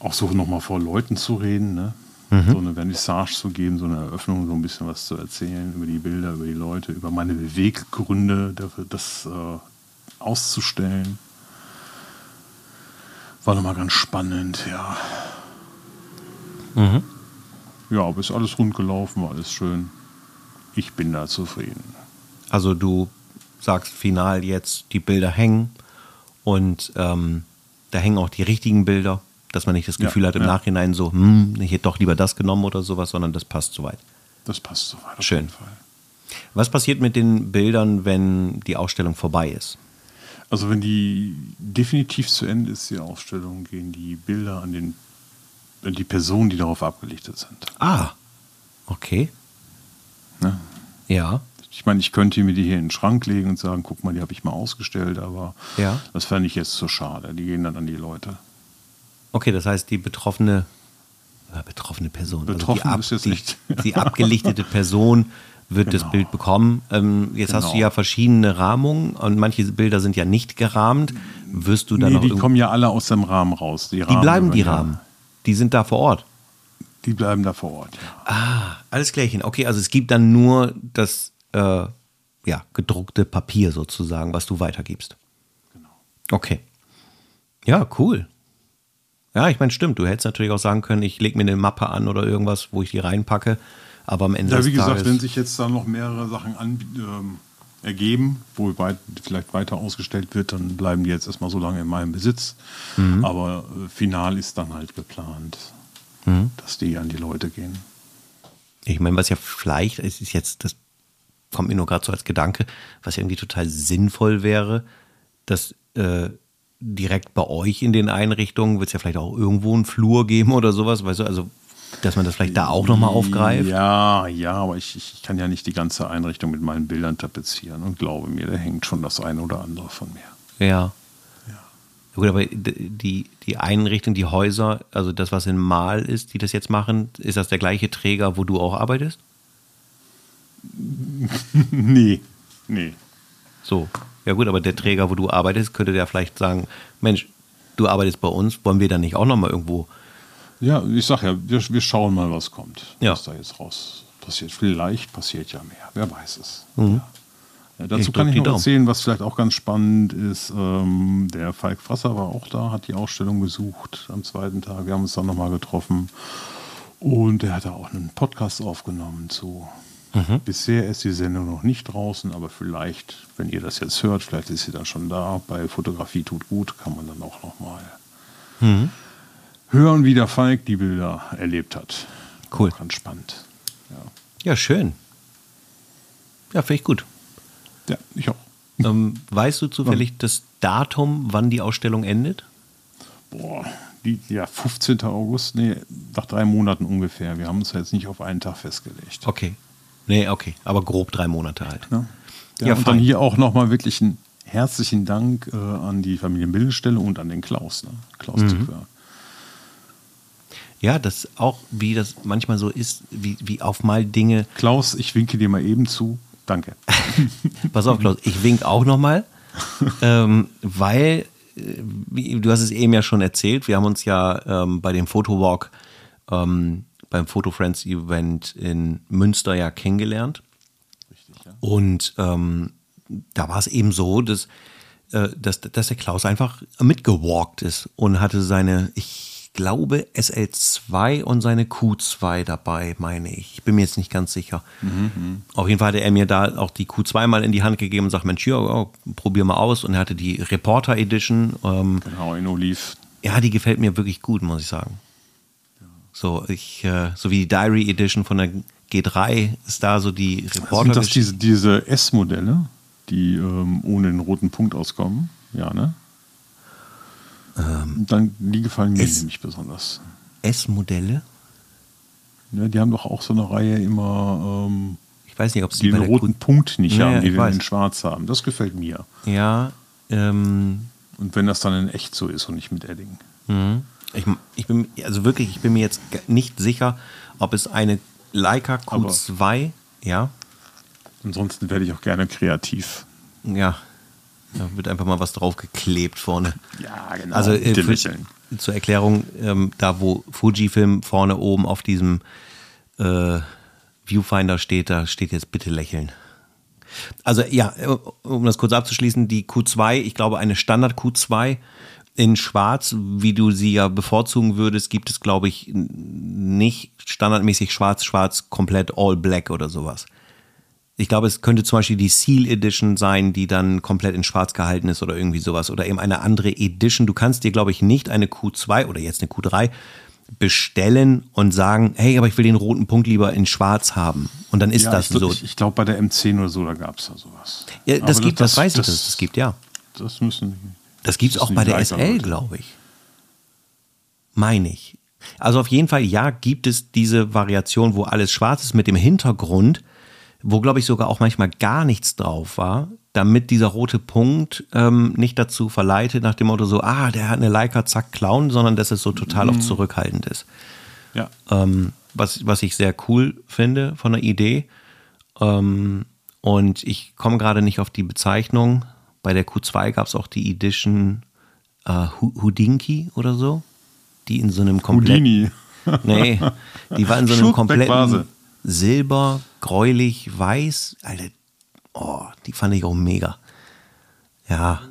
auch so nochmal vor Leuten zu reden, ne? Mhm. so eine Vernissage zu geben, so eine Eröffnung, so ein bisschen was zu erzählen über die Bilder, über die Leute, über meine Beweggründe, dafür das äh, auszustellen. War nochmal ganz spannend, ja. Mhm. Ja, aber ist alles rund gelaufen, war alles schön. Ich bin da zufrieden. Also du sagst final jetzt, die Bilder hängen und ähm, da hängen auch die richtigen Bilder dass man nicht das Gefühl Ja, hat im ja. Nachhinein so, hm, ich hätte doch lieber das genommen oder sowas, sondern das passt soweit. Das passt soweit. Schön. Was passiert mit den Bildern, wenn die Ausstellung vorbei ist? Also wenn die definitiv zu Ende ist, die Ausstellung, gehen die Bilder an, den, an die Personen, die darauf abgelichtet sind. Ah, okay. Ne? Ja. Ich meine, ich könnte mir die hier in den Schrank legen und sagen, guck mal, die habe ich mal ausgestellt, aber Ja. das fände ich jetzt zu schade. Die gehen dann an die Leute. Okay, das heißt, die betroffene, äh, betroffene Person, Betroffen also die, jetzt die, die abgelichtete Person wird das Genau. Bild bekommen. Ähm, jetzt hast du Genau. ja verschiedene Rahmungen und manche Bilder sind ja nicht gerahmt. Wirst du dann Nee, noch die kommen ja alle aus dem Rahmen raus. Die, die Rahmen bleiben die Rahmen. Die sind da vor Ort. Die bleiben da vor Ort, ja. Ah, alles klärchen. Okay, also es gibt dann nur das äh, ja, gedruckte Papier sozusagen, was du weitergibst. Genau. Okay. Ja, cool. Ja, ich meine, stimmt. Du hättest natürlich auch sagen können, ich lege mir eine Mappe an oder irgendwas, wo ich die reinpacke. Aber am Ende Ja, wie gesagt, Tages, wenn sich jetzt da noch mehrere Sachen an, ähm, ergeben, wo weit, vielleicht weiter ausgestellt wird, dann bleiben die jetzt erstmal so lange in meinem Besitz. Mhm. Aber äh, final ist dann halt geplant, Mhm. dass die an die Leute gehen. ich meine, was ja vielleicht, es ist jetzt, das kommt mir nur gerade so als Gedanke, was irgendwie total sinnvoll wäre, dass äh, direkt bei euch in den Einrichtungen wird es ja vielleicht auch irgendwo einen Flur geben oder sowas, weißt du, also dass man das vielleicht da auch nochmal aufgreift. Ja, ja, aber ich, ich kann ja nicht die ganze Einrichtung mit meinen Bildern tapezieren und glaube mir, da hängt schon das eine oder andere von mir. Ja. Gut, aber die, die Einrichtung, die Häuser, also das, was in Mal ist, die das jetzt machen, ist das der gleiche Träger, wo du auch arbeitest? nee, nee. So. Ja gut, aber der Träger, wo du arbeitest, könnte der vielleicht sagen, Mensch, du arbeitest bei uns, wollen wir dann nicht auch nochmal irgendwo Ja, ich sag ja, wir, wir schauen mal, was kommt. Ja. Was da jetzt raus passiert. Vielleicht passiert ja mehr. Wer weiß es. Mhm. Ja. Ja, dazu Ich kann ich noch Daumen. erzählen, was vielleicht auch ganz spannend ist. Ähm, der Falk Frasser war auch da, hat die Ausstellung besucht am zweiten Tag. Wir haben uns dann nochmal getroffen. Und er hat da auch einen Podcast aufgenommen zu. Mhm. Bisher ist die Sendung noch nicht draußen, aber vielleicht, wenn ihr das jetzt hört, vielleicht ist sie dann schon da. Bei Fotografie tut gut, kann man dann auch nochmal Mhm. hören, wie der Falk die Bilder erlebt hat. Cool. Ganz spannend. Ja, Ja, schön. Ja, finde ich gut. ja ich auch. Ähm, weißt du zufällig das Datum, wann die Ausstellung endet? Boah, die, ja, 15. August, nee, nach drei Monaten ungefähr. Wir haben uns ja jetzt nicht auf einen Tag festgelegt. Okay. Nee, okay. Aber grob drei Monate halt. Ne? Ja, Ja, und dann hier auch nochmal wirklich einen herzlichen Dank äh, an die Familienbildungsstelle und an den Klaus. Ne? Klaus Mhm. Ja, das auch, wie das manchmal so ist, wie, wie auf mal Dinge. Klaus, ich winke dir mal eben zu. Danke. Pass auf, Klaus, ich wink auch nochmal, ähm, weil, äh, du hast es eben ja schon erzählt, wir haben uns ja ähm, bei dem Fotowalk, ähm, beim Photo Friends Event in Münster ja kennengelernt. Richtig, ja. Und ähm, da war es eben so, dass, äh, dass, dass der Klaus einfach mitgewalkt ist und hatte seine, ich glaube, SL2 und seine Q2 dabei, meine ich. Ich bin mir jetzt nicht ganz sicher. Auf jeden Fall hatte er mir da auch die Q2 mal in die Hand gegeben und sagt, Mensch, ja, ja, probier mal aus. Und er hatte die Reporter Edition. Ähm, Genau, in Oliv. ja, die gefällt mir wirklich gut, muss ich sagen. So, ich, äh, so wie die Diary Edition von der G3 ist da so die Reporter. Sind das diese, diese S-Modelle, die ähm, ohne den roten Punkt auskommen? Ja, ne? Dann, die gefallen mir Ähm, S- nämlich besonders. S-Modelle? Ne, die haben doch auch so eine Reihe immer, ähm, Ich weiß nicht, ob sie den roten Punkt nicht Ja, haben, ja, die den in schwarz haben. Das gefällt mir. Ja, ähm, Und wenn das dann in echt so ist und nicht mit Edding. mhm. Ich, ich bin, also wirklich, ich bin mir jetzt nicht sicher, ob es eine Leica Q2, ja, Ansonsten werde ich auch gerne kreativ. ja, da wird einfach mal was draufgeklebt vorne. Ja, genau. Also äh, Bitte für, lächeln. zur Erklärung, ähm, da wo Fujifilm vorne oben auf diesem äh, Viewfinder steht, da steht jetzt bitte lächeln. Also ja, äh, um das kurz abzuschließen, die Q2, ich glaube eine Standard Q2 in Schwarz, wie du sie ja bevorzugen würdest, gibt es glaube ich nicht standardmäßig schwarz, schwarz, komplett all black oder sowas. Ich glaube, es könnte zum Beispiel die Seal Edition sein, die dann komplett in schwarz gehalten ist oder irgendwie sowas. Oder eben eine andere Edition. Du kannst dir, glaube ich, nicht eine Q2 oder jetzt eine Q3 bestellen und sagen, hey, aber ich will den roten Punkt lieber in schwarz haben. Und dann ist ja, das ich, so. Ich, ich glaube, bei der M10 oder so, da gab es da sowas. Ja, das Aber gibt, das, weiß ich, dass es das gibt, ja. Das müssen. Das gibt es auch bei der SL, glaube ich. Meine ich. Also auf jeden Fall, ja, gibt es diese Variation, wo alles schwarz ist mit dem Hintergrund, wo, glaube ich, sogar auch manchmal gar nichts drauf war, damit dieser rote Punkt ähm, nicht dazu verleitet, nach dem Motto so, ah, der hat eine Leica, zack, klauen, sondern dass es so total Mhm. auch zurückhaltend ist. Ja. Ähm, was, was ich sehr cool finde von der Idee. Ähm, und ich komme gerade nicht auf die Bezeichnung. Bei der Q2 gab es auch die Edition äh, Houdinki oder so, die in so einem kompletten Houdini. Nee, die war in so einem kompletten. Silber, gräulich, weiß. Alter, oh, die fand ich auch mega. Ja.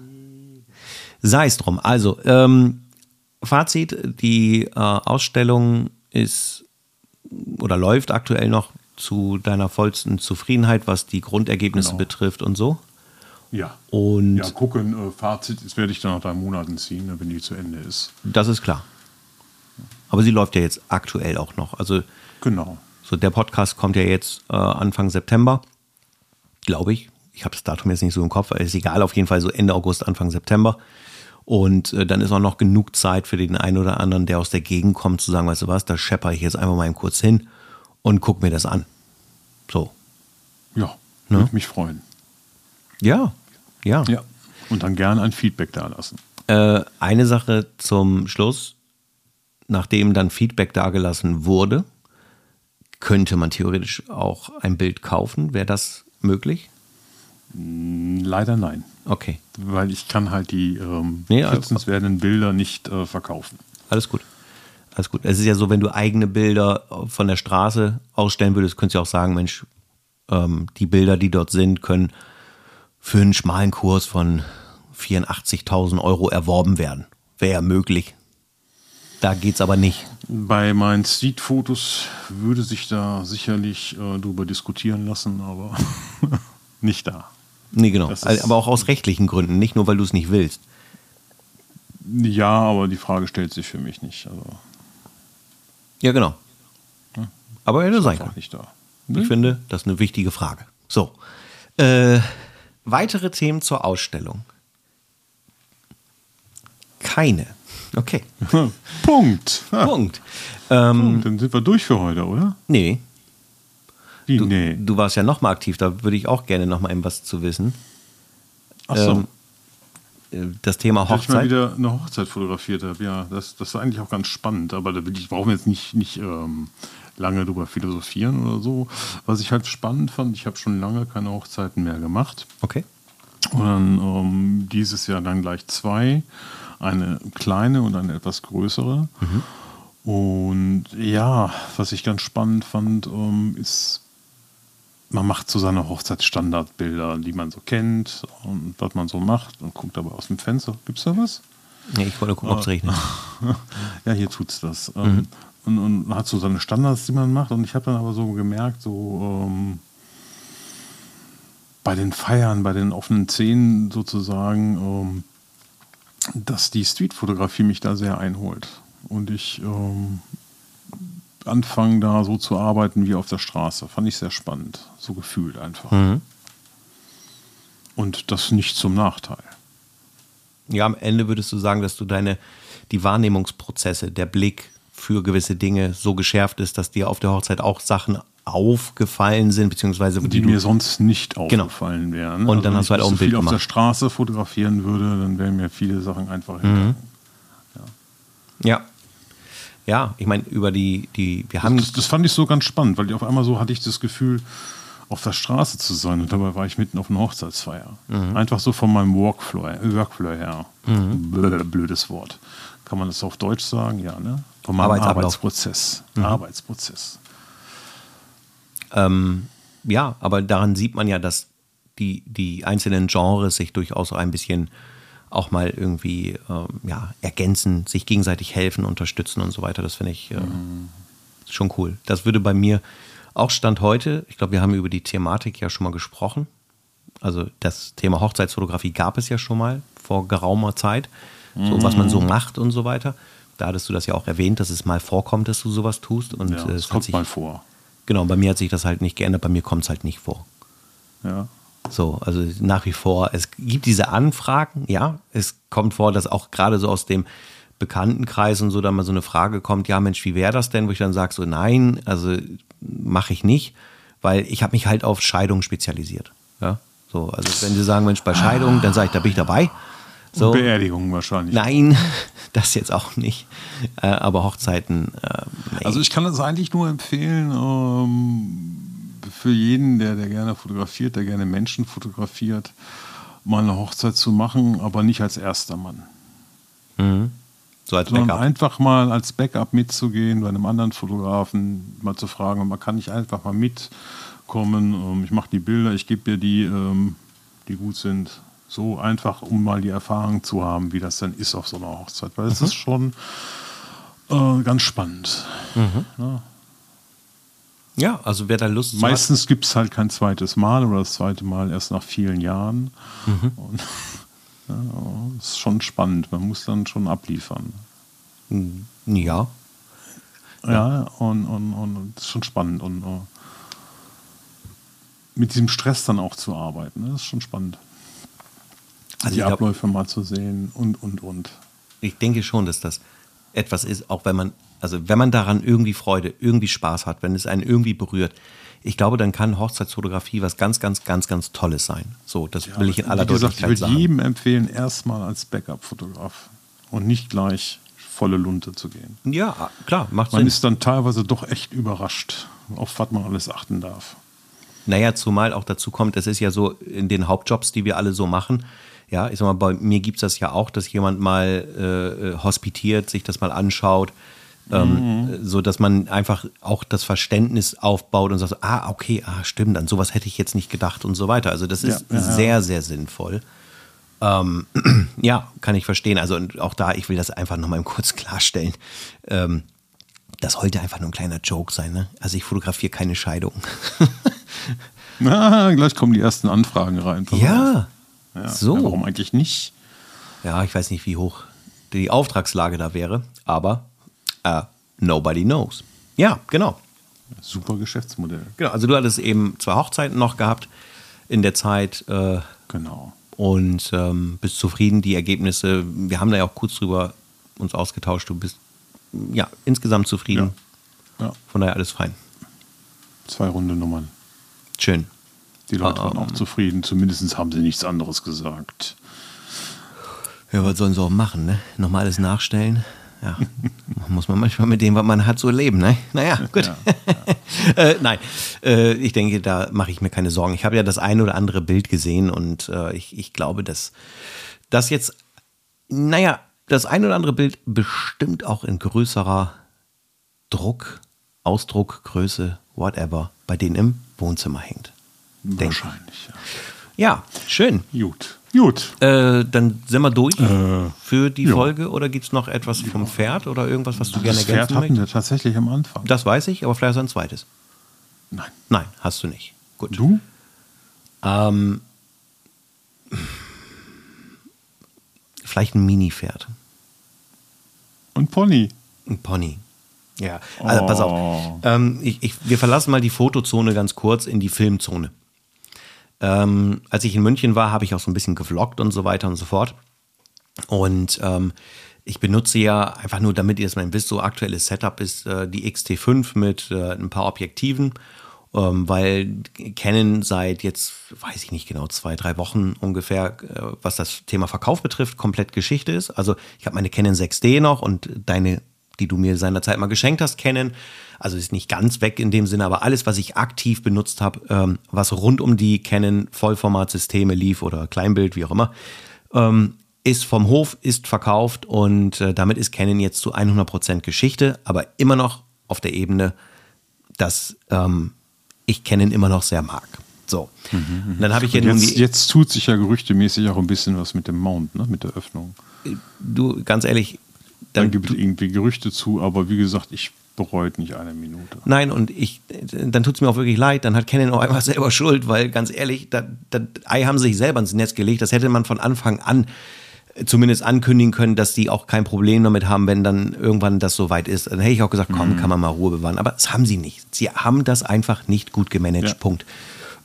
Sei es drum. Also, ähm, Fazit, die äh, Ausstellung ist oder läuft aktuell noch zu deiner vollsten Zufriedenheit, was die Grundergebnisse Genau. betrifft und so. Ja. Und Ja, gucken, äh, Fazit, das werde ich dann nach drei Monaten ziehen, wenn die zu Ende ist. das ist klar. Aber sie läuft ja jetzt aktuell auch noch. Also Genau. So, der Podcast kommt ja jetzt äh, Anfang September, glaube ich. Ich habe das Datum jetzt nicht so im Kopf, aber ist egal, auf jeden Fall so Ende August, Anfang September. Und äh, dann ist auch noch genug Zeit für den einen oder anderen, der aus der Gegend kommt, zu sagen, weißt du was, da schepper ich jetzt einfach mal kurz hin und guck mir das an. So. Ja, Ne? würde mich freuen. Ja, ja. Ja. Und dann gerne ein Feedback da lassen. Äh, eine Sache zum Schluss. Nachdem dann Feedback dagelassen wurde, könnte man theoretisch auch ein Bild kaufen. Wäre das möglich? Leider nein. Okay. Weil ich kann halt die ähm, Nee, schützenswerten Bilder nicht äh, verkaufen. Alles gut. Alles gut. Es ist ja so, wenn du eigene Bilder von der Straße ausstellen würdest, könntest du auch sagen, Mensch, ähm, die Bilder, die dort sind, können für einen schmalen Kurs von 84.000 Euro erworben werden. Wäre ja möglich. Da geht's aber nicht. Bei meinen Street-Fotos würde sich da sicherlich äh, drüber diskutieren lassen, aber nicht da. Nee, genau. Ist- aber auch aus rechtlichen Gründen, nicht nur, weil du es nicht willst. Ja, aber die Frage stellt sich für mich nicht. Also Ja, genau. Aber hätte sein einfach können. nicht da. Ich finde, das ist eine wichtige Frage. So. Äh, weitere Themen zur Ausstellung. Keine. Okay. Punkt. Ha, Punkt. Ähm, Punkt. Dann sind wir durch für heute, oder? nee, Wie? du, nee. du warst ja noch mal aktiv, da würde ich auch gerne noch mal eben was zu wissen. Ach so. ähm, Äh, Das Thema Dass ich mal Hochzeit. wieder eine Hochzeit fotografiert habe, ja, das, das war eigentlich auch ganz spannend, aber da will ich brauchen wir jetzt nicht, nicht ähm, lange drüber philosophieren oder so. Was ich halt spannend fand, ich habe schon lange keine Hochzeiten mehr gemacht. Okay. Und dann ähm, dieses Jahr dann gleich zwei, eine kleine und eine etwas größere. Und ja, was ich ganz spannend fand, ähm, ist, man macht so seine Hochzeitsstandardbilder, die man so kennt und was man so macht und guckt dabei aus dem Fenster. Gibt's da was? Nee, ich wollte gucken, ob es regnet. ja, hier tut's das. Ähm, und, und hat so seine Standards, die man macht. Und ich habe dann aber so gemerkt, so ähm, bei den Feiern, bei den offenen Szenen sozusagen, ähm, dass die Streetfotografie mich da sehr einholt. Und ich ähm, anfange da so zu arbeiten wie auf der Straße. Fand ich sehr spannend. So gefühlt einfach. Mhm. Und das nicht zum Nachteil. Ja, am Ende würdest du sagen, dass du deine, die Wahrnehmungsprozesse, der Blick für gewisse Dinge so geschärft ist, dass dir auf der Hochzeit auch Sachen aufgefallen sind, beziehungsweise die du, mir sonst nicht Genau. aufgefallen wären. Und dann wenn hast du halt ich auch ein so viel Bild auf der gemacht. Straße fotografieren würde, dann wären mir viele Sachen einfach Mhm. hinter. Ja. Ja, ich meine, über die, die, wir haben. Das, das fand ich so ganz spannend, weil auf einmal so hatte ich das Gefühl, auf der Straße zu sein und dabei war ich mitten auf einer Hochzeitsfeier. Mhm. Einfach so von meinem Workflow, Workflow her. Blö- Blödes Wort. Kann man das auf Deutsch sagen? Ja, ne? Meinem Arbeitsablauf. Mhm. Arbeitsprozess. Arbeitsprozess. Ähm, ja, aber daran sieht man ja, dass die, die einzelnen Genres sich durchaus ein bisschen auch mal irgendwie ähm, ja, ergänzen, sich gegenseitig helfen, unterstützen und so weiter. Das finde ich äh, schon cool. Das würde bei mir auch Stand heute, ich glaube, wir haben über die Thematik ja schon mal gesprochen. Also das Thema Hochzeitsfotografie gab es ja schon mal vor geraumer Zeit. So, mhm. was man so macht und so weiter. Da hattest du das ja auch erwähnt, dass es mal vorkommt, dass du sowas tust. Und ja, es kommt sich, mal vor. Genau, bei mir hat sich das halt nicht geändert, bei mir kommt es halt nicht vor. Ja. So, also nach wie vor, es gibt diese Anfragen, ja, es kommt vor, dass auch gerade so aus dem Bekanntenkreis und so dann mal so eine Frage kommt, ja Mensch, wie wäre das denn, wo ich dann sage so, nein, also mache ich nicht, weil ich habe mich halt auf Scheidung spezialisiert. Ja, so, also wenn sie sagen, Mensch, bei Scheidung, dann sage ich, da bin ich dabei. So. Beerdigung wahrscheinlich. Nein, das jetzt auch nicht. Äh, aber Hochzeiten. Äh. Also ich kann das eigentlich nur empfehlen ähm, für jeden, der, der gerne fotografiert, der gerne Menschen fotografiert, mal eine Hochzeit zu machen, aber nicht als erster Mann. Mhm. So als Sondern Backup. einfach mal als Backup mitzugehen, bei einem anderen Fotografen mal zu fragen, man kann nicht einfach mal mitkommen, ähm, ich mache die Bilder, ich gebe dir die, ähm, die gut sind. So einfach, um mal die Erfahrung zu haben, wie das denn ist auf so einer Hochzeit. Weil es mhm. ist schon äh, ganz spannend. Mhm. Ja. ja. also wer da Lust Meistens gibt es halt kein zweites Mal oder das zweite Mal erst nach vielen Jahren. Mhm. Und ja, ist schon spannend. Man muss dann schon abliefern. Ja. Ja, und, und, und das ist schon spannend. Und uh, mit diesem Stress dann auch zu arbeiten, das ist schon spannend. Also die Abläufe glaub, mal zu sehen und, und, und. Ich denke schon, dass das etwas ist, auch wenn man, also wenn man daran irgendwie Freude, irgendwie Spaß hat, wenn es einen irgendwie berührt, ich glaube, dann kann Hochzeitsfotografie was ganz, ganz, ganz, ganz Tolles sein. So, das ja, will ich in aller Deutlichkeit sagen. Ich würde jedem empfehlen, erstmal als Backup-Fotograf und nicht gleich volle Lunte zu gehen. Ja, klar, macht man Sinn. Man ist dann teilweise doch echt überrascht, auf was man alles achten darf. Naja, zumal auch dazu kommt, es ist ja so in den Hauptjobs, die wir alle so machen, ja, ich sag mal, bei mir gibt es das ja auch, dass jemand mal äh, hospitiert, sich das mal anschaut, ähm, mhm. so dass man einfach auch das Verständnis aufbaut und sagt, ah, okay, ah, stimmt, an sowas hätte ich jetzt nicht gedacht und so weiter. Also das ist ja, ja, sehr, ja. sehr sinnvoll. Ähm, ja, kann ich verstehen. Also und auch da, ich will das einfach nochmal kurz klarstellen. Ähm, das sollte einfach nur ein kleiner Joke sein. Ne? Also ich fotografiere keine Scheidung. Na, gleich kommen die ersten Anfragen rein. Ja, ja, so. Ja, warum eigentlich nicht? Ja, ich weiß nicht, wie hoch die Auftragslage da wäre, aber uh, nobody knows. Ja, genau. Super Geschäftsmodell. Genau, also du hattest eben zwei Hochzeiten noch gehabt in der Zeit. Äh, genau. Und ähm, bist zufrieden, die Ergebnisse, wir haben da ja auch kurz drüber uns ausgetauscht, du bist ja insgesamt zufrieden. Ja. ja. Von daher alles fein. Zwei runde Nummern. Schön. Die Leute waren auch zufrieden, zumindest haben sie nichts anderes gesagt. Ja, was sollen sie auch machen, ne? Nochmal alles nachstellen. Ja, muss man manchmal mit dem, was man hat, so leben, ne? Naja, gut. Ja, ja. äh, nein, äh, ich denke, da mache ich mir keine Sorgen. Ich habe ja das eine oder andere Bild gesehen und äh, ich, ich glaube, dass das jetzt, naja, das eine oder andere Bild bestimmt auch in größerer Druck, Ausdruck, Größe, whatever, bei denen im Wohnzimmer hängt. Wahrscheinlich, ja. Ja, schön. Gut. Gut. Äh, dann sind wir durch äh, für die ja. Folge oder gibt es noch etwas vom Pferd oder irgendwas, was du das gerne ergänzen Pferd hatten wir tatsächlich am Anfang. Das weiß ich, aber vielleicht ist ein zweites. Nein. Nein, hast du nicht. Gut. Du? Ähm, vielleicht ein Mini-Pferd. Ein Pony. Ein Pony. Ja, also oh. pass auf. Oh. Ähm, ich, ich, wir verlassen mal die Fotozone ganz kurz in die Filmzone. Ähm, als ich in München war, habe ich auch so ein bisschen gevloggt und so weiter und so fort. Und ähm, ich benutze ja einfach nur, damit ihr es mal wisst, so aktuelles Setup ist äh, die XT5 mit äh, ein paar Objektiven, ähm, weil Canon seit jetzt, weiß ich nicht genau, zwei, drei Wochen ungefähr, äh, was das Thema Verkauf betrifft, komplett Geschichte ist. Also ich habe meine Canon 6D noch und deine die du mir seinerzeit mal geschenkt hast, kennen. Also ist nicht ganz weg in dem Sinne, aber alles, was ich aktiv benutzt habe, ähm, was rund um die Canon Vollformatsysteme lief oder Kleinbild, wie auch immer, ähm, ist vom Hof, ist verkauft und äh, damit ist Canon jetzt zu 100% Geschichte, aber immer noch auf der Ebene, dass ähm, ich Canon immer noch sehr mag. So. Mhm, mhm. dann habe ich ja jetzt, jetzt tut sich ja gerüchtemäßig auch ein bisschen was mit dem Mount, ne? mit der Öffnung. Du, ganz ehrlich, dann, da gibt es irgendwie Gerüchte zu, aber wie gesagt, ich bereut nicht eine Minute. Nein, und ich, dann tut es mir auch wirklich leid, dann hat Canon auch einmal selber Schuld, weil ganz ehrlich, das, das Ei haben sie sich selber ins Netz gelegt. Das hätte man von Anfang an zumindest ankündigen können, dass die auch kein Problem damit haben, wenn dann irgendwann das soweit ist. Dann hätte ich auch gesagt, komm, mhm. kann man mal Ruhe bewahren. Aber das haben sie nicht. Sie haben das einfach nicht gut gemanagt. Ja. Punkt.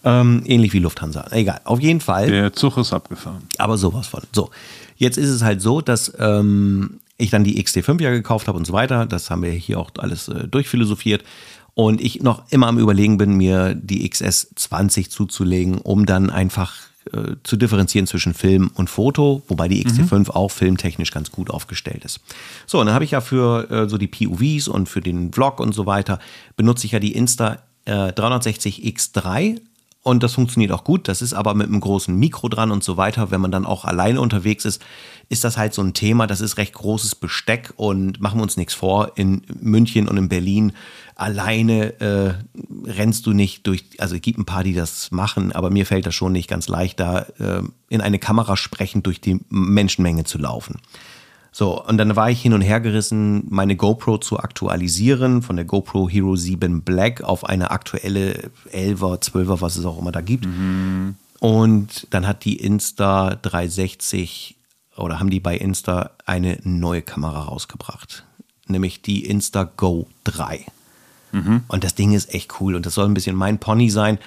Ähm, ähnlich wie Lufthansa. Egal. Auf jeden Fall. Der Zug ist abgefahren. Aber sowas von. So. Jetzt ist es halt so, dass ähm, ich dann die XT5 ja gekauft habe und so weiter. Das haben wir hier auch alles äh, durchphilosophiert. Und ich noch immer am Überlegen bin, mir die XS20 zuzulegen, um dann einfach äh, zu differenzieren zwischen Film und Foto, wobei die XT5 mhm. auch filmtechnisch ganz gut aufgestellt ist. So, und dann habe ich ja für äh, so die POVs und für den Vlog und so weiter, benutze ich ja die Insta äh, 360X3 und das funktioniert auch gut. Das ist aber mit einem großen Mikro dran und so weiter. Wenn man dann auch alleine unterwegs ist, ist das halt so ein Thema. Das ist recht großes Besteck und machen wir uns nichts vor. In München und in Berlin alleine äh, rennst du nicht durch. Also es gibt ein paar, die das machen, aber mir fällt das schon nicht ganz leicht, da äh, in eine Kamera sprechend durch die Menschenmenge zu laufen. So, und dann war ich hin und her gerissen, meine GoPro zu aktualisieren, von der GoPro Hero 7 Black auf eine aktuelle 11er, 12er, was es auch immer da gibt. Mhm. Und dann hat die Insta 360 oder haben die bei Insta eine neue Kamera rausgebracht, nämlich die Insta Go 3. Mhm. Und das Ding ist echt cool und das soll ein bisschen mein Pony sein.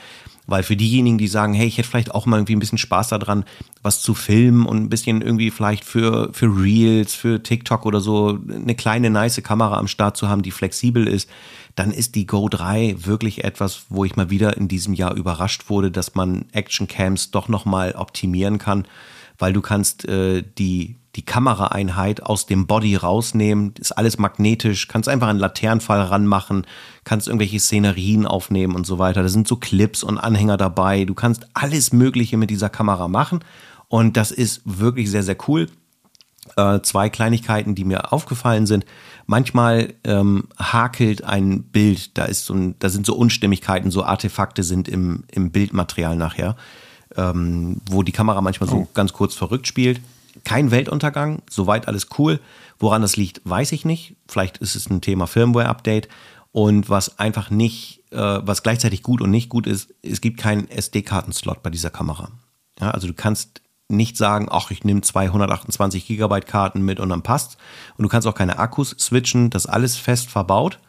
Weil für diejenigen, die sagen, hey, ich hätte vielleicht auch mal irgendwie ein bisschen Spaß daran, was zu filmen und ein bisschen irgendwie vielleicht für, für Reels, für TikTok oder so eine kleine, nice Kamera am Start zu haben, die flexibel ist, dann ist die Go 3 wirklich etwas, wo ich mal wieder in diesem Jahr überrascht wurde, dass man Actioncams doch nochmal optimieren kann, weil du kannst äh, die die Kameraeinheit aus dem Body rausnehmen, ist alles magnetisch, kannst einfach einen Laternenfall ranmachen, kannst irgendwelche Szenerien aufnehmen und so weiter. Da sind so Clips und Anhänger dabei. Du kannst alles Mögliche mit dieser Kamera machen und das ist wirklich sehr, sehr cool. Äh, zwei Kleinigkeiten, die mir aufgefallen sind. Manchmal ähm, hakelt ein Bild, da, ist so ein, da sind so Unstimmigkeiten, so Artefakte sind im, im Bildmaterial nachher, ähm, wo die Kamera manchmal so oh. ganz kurz verrückt spielt kein Weltuntergang, soweit alles cool. Woran das liegt, weiß ich nicht. Vielleicht ist es ein Thema Firmware-Update. Und was einfach nicht, äh, was gleichzeitig gut und nicht gut ist, es gibt keinen SD-Karten-Slot bei dieser Kamera. Ja, also du kannst nicht sagen, ach, ich nehme 228 Gigabyte Karten mit und dann passt. Und du kannst auch keine Akkus switchen, das alles fest verbaut.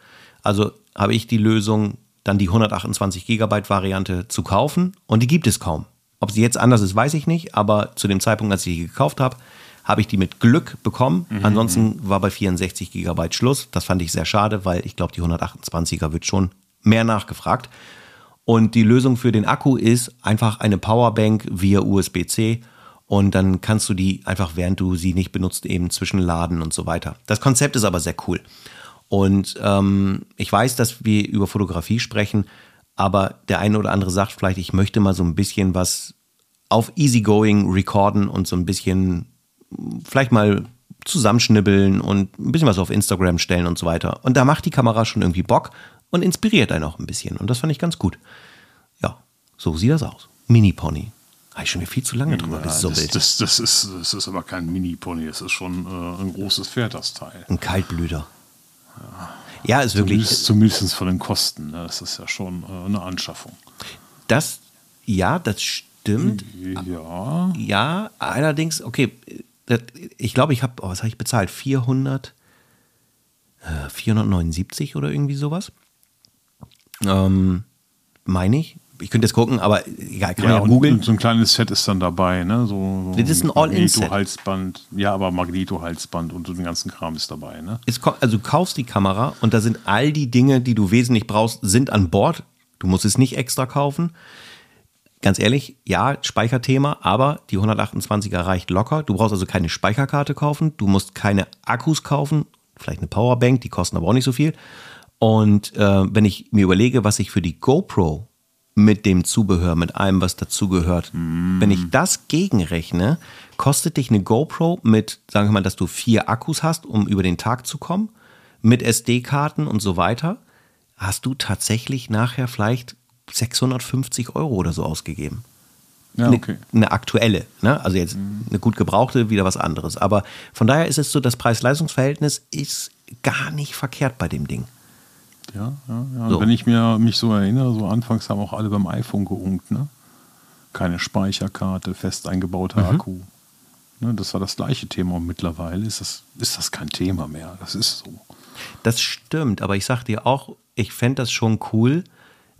Also habe ich die Lösung, dann die 128 Gigabyte Variante zu kaufen und die gibt es kaum. Ob sie jetzt anders ist, weiß ich nicht, aber zu dem Zeitpunkt, als ich die gekauft habe, habe ich die mit Glück bekommen. Mhm. Ansonsten war bei 64 GB Schluss. Das fand ich sehr schade, weil ich glaube, die 128er wird schon mehr nachgefragt. Und die Lösung für den Akku ist einfach eine Powerbank via USB-C und dann kannst du die einfach, während du sie nicht benutzt, eben zwischenladen und so weiter. Das Konzept ist aber sehr cool. Und ähm, ich weiß, dass wir über Fotografie sprechen aber der eine oder andere sagt vielleicht, ich möchte mal so ein bisschen was auf Easygoing recorden und so ein bisschen vielleicht mal zusammenschnibbeln und ein bisschen was auf Instagram stellen und so weiter. Und da macht die Kamera schon irgendwie Bock und inspiriert einen auch ein bisschen. Und das fand ich ganz gut. Ja, so sieht das aus. Mini-Pony. Habe ich schon viel zu lange drüber ja, gesubbelt. Das, das, das, ist, das ist aber kein Mini-Pony, das ist schon äh, ein großes Pferd, das Teil. Ein Kaltblüter. Ja. Ja, ist wirklich. Zumindest, zumindest von den Kosten. Ne? Das ist ja schon äh, eine Anschaffung. Das, ja, das stimmt. Ja. Ja, allerdings, okay, das, ich glaube, ich habe, oh, was habe ich bezahlt? 400, äh, 479 oder irgendwie sowas. Ähm, meine ich ich könnte jetzt gucken, aber egal, kann ja, man ja googeln. So ein kleines Set ist dann dabei, ne? So, so das ist ein All-In-Set. Magneto-Halsband, ja, aber Magneto-Halsband und so den ganzen Kram ist dabei, ne? Es, also du kaufst die Kamera und da sind all die Dinge, die du wesentlich brauchst, sind an Bord. Du musst es nicht extra kaufen. Ganz ehrlich, ja, Speicherthema, aber die 128er reicht locker. Du brauchst also keine Speicherkarte kaufen, du musst keine Akkus kaufen, vielleicht eine Powerbank, die kosten aber auch nicht so viel. Und äh, wenn ich mir überlege, was ich für die GoPro mit dem Zubehör, mit allem, was dazugehört. Mm. Wenn ich das gegenrechne, kostet dich eine GoPro mit, sagen wir mal, dass du vier Akkus hast, um über den Tag zu kommen, mit SD-Karten und so weiter, hast du tatsächlich nachher vielleicht 650 Euro oder so ausgegeben. Ja, okay. eine, eine, aktuelle, ne? also jetzt mm. eine gut gebrauchte, wieder was anderes. Aber von daher ist es so, das Preis-Leistungs-Verhältnis ist gar nicht verkehrt bei dem Ding. Ja, ja, ja. So. Wenn ich mir, mich so erinnere, so anfangs haben auch alle beim iPhone geunkt, ne? Keine Speicherkarte, fest eingebauter mhm. Akku. Ne, das war das gleiche Thema und mittlerweile ist das, ist das kein Thema mehr. Das ist so. Das stimmt, aber ich sag dir auch, ich fände das schon cool,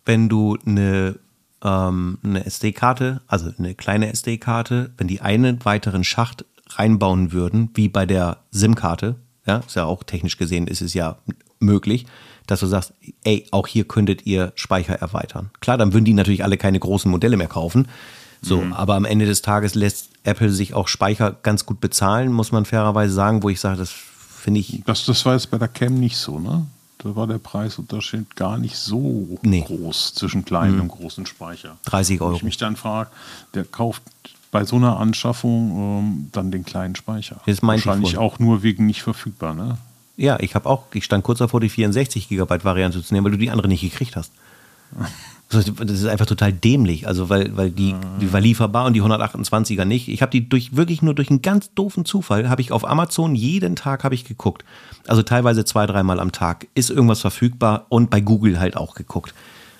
wenn du eine, ähm, eine SD-Karte, also eine kleine SD-Karte, wenn die einen weiteren Schacht reinbauen würden, wie bei der SIM-Karte, ja, ist ja auch technisch gesehen, ist es ja möglich, dass du sagst, ey, auch hier könntet ihr Speicher erweitern. Klar, dann würden die natürlich alle keine großen Modelle mehr kaufen. So, mhm. aber am Ende des Tages lässt Apple sich auch Speicher ganz gut bezahlen, muss man fairerweise sagen, wo ich sage, das finde ich. Das, das war jetzt bei der Cam nicht so, ne? Da war der Preisunterschied gar nicht so nee. groß zwischen kleinen mhm. und großen Speicher. 30 Euro. Wenn ich mich dann frage, der kauft bei so einer Anschaffung ähm, dann den kleinen Speicher. Das Wahrscheinlich auch nur wegen nicht verfügbar, ne? Ja, ich habe auch, ich stand kurz davor, die 64 Gigabyte Variante zu nehmen, weil du die andere nicht gekriegt hast. Das ist einfach total dämlich, also weil, weil die, die war lieferbar und die 128er nicht. Ich habe die durch wirklich nur durch einen ganz doofen Zufall habe ich auf Amazon jeden Tag habe ich geguckt. Also teilweise zwei, dreimal am Tag ist irgendwas verfügbar und bei Google halt auch geguckt.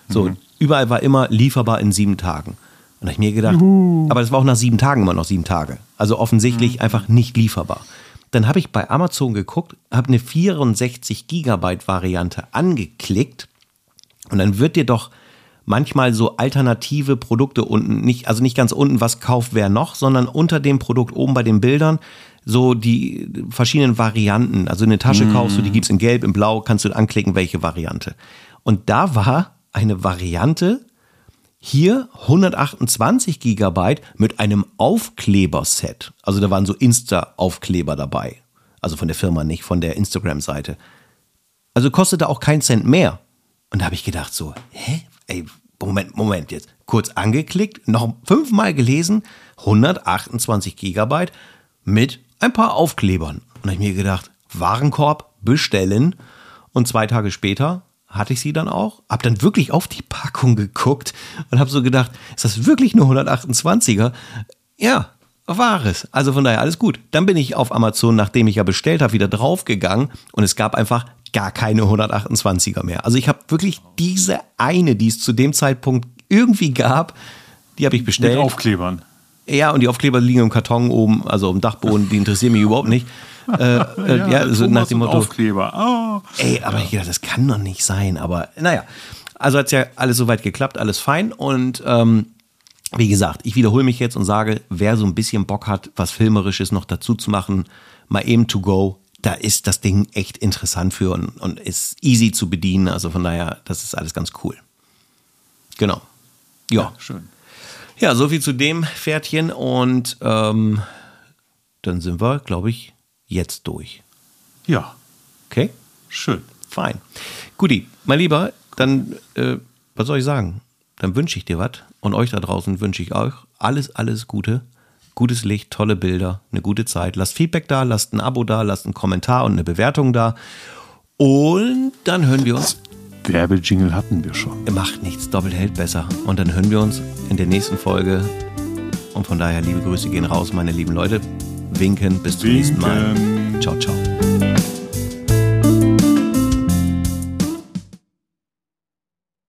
So, mhm. überall war immer lieferbar in sieben Tagen. Und da habe ich mir gedacht, Juhu. aber das war auch nach sieben Tagen immer noch sieben Tage. Also offensichtlich mhm. einfach nicht lieferbar. Dann habe ich bei Amazon geguckt, habe eine 64 Gigabyte Variante angeklickt und dann wird dir doch manchmal so alternative Produkte unten, nicht, also nicht ganz unten, was kauft wer noch, sondern unter dem Produkt oben bei den Bildern so die verschiedenen Varianten. Also eine Tasche mm. kaufst du, die gibt's in Gelb, in Blau, kannst du anklicken, welche Variante. Und da war eine Variante, hier 128 Gigabyte mit einem Aufkleberset. Also da waren so Insta-Aufkleber dabei. Also von der Firma, nicht von der Instagram-Seite. Also kostete auch keinen Cent mehr. Und da habe ich gedacht so, hä? Ey, Moment, Moment jetzt. Kurz angeklickt, noch fünfmal gelesen, 128 Gigabyte mit ein paar Aufklebern. Und da habe ich mir gedacht, Warenkorb bestellen. Und zwei Tage später hatte ich sie dann auch, habe dann wirklich auf die Packung geguckt und habe so gedacht, ist das wirklich nur 128er? Ja, war es. Also von daher alles gut. Dann bin ich auf Amazon, nachdem ich ja bestellt habe, wieder draufgegangen und es gab einfach gar keine 128er mehr. Also ich habe wirklich diese eine, die es zu dem Zeitpunkt irgendwie gab, die habe ich bestellt. Mit Aufklebern. Ja, und die Aufkleber liegen im Karton oben, also im Dachboden, die interessieren mich überhaupt nicht. Äh, äh, ja, ja so nach dem Motto. Aufkleber. Oh. Ey, aber ja. ich dachte, das kann doch nicht sein. Aber naja, also hat es ja alles soweit geklappt, alles fein. Und ähm, wie gesagt, ich wiederhole mich jetzt und sage, wer so ein bisschen Bock hat, was Filmerisches noch dazu zu machen, mal eben to go, da ist das Ding echt interessant für und, und ist easy zu bedienen. Also von daher, das ist alles ganz cool. Genau. Ja. ja schön. Ja, soviel zu dem Pferdchen und ähm, dann sind wir, glaube ich, jetzt durch. Ja. Okay? Schön. Fein. Guti, mein Lieber, dann, äh, was soll ich sagen? Dann wünsche ich dir was und euch da draußen wünsche ich euch alles, alles Gute. Gutes Licht, tolle Bilder, eine gute Zeit. Lasst Feedback da, lasst ein Abo da, lasst einen Kommentar und eine Bewertung da. Und dann hören wir uns. Werbejingle hatten wir schon. Macht nichts, doppelt hält besser. Und dann hören wir uns in der nächsten Folge. Und von daher liebe Grüße gehen raus, meine lieben Leute winken. Bis zum winken. nächsten Mal. Ciao, ciao.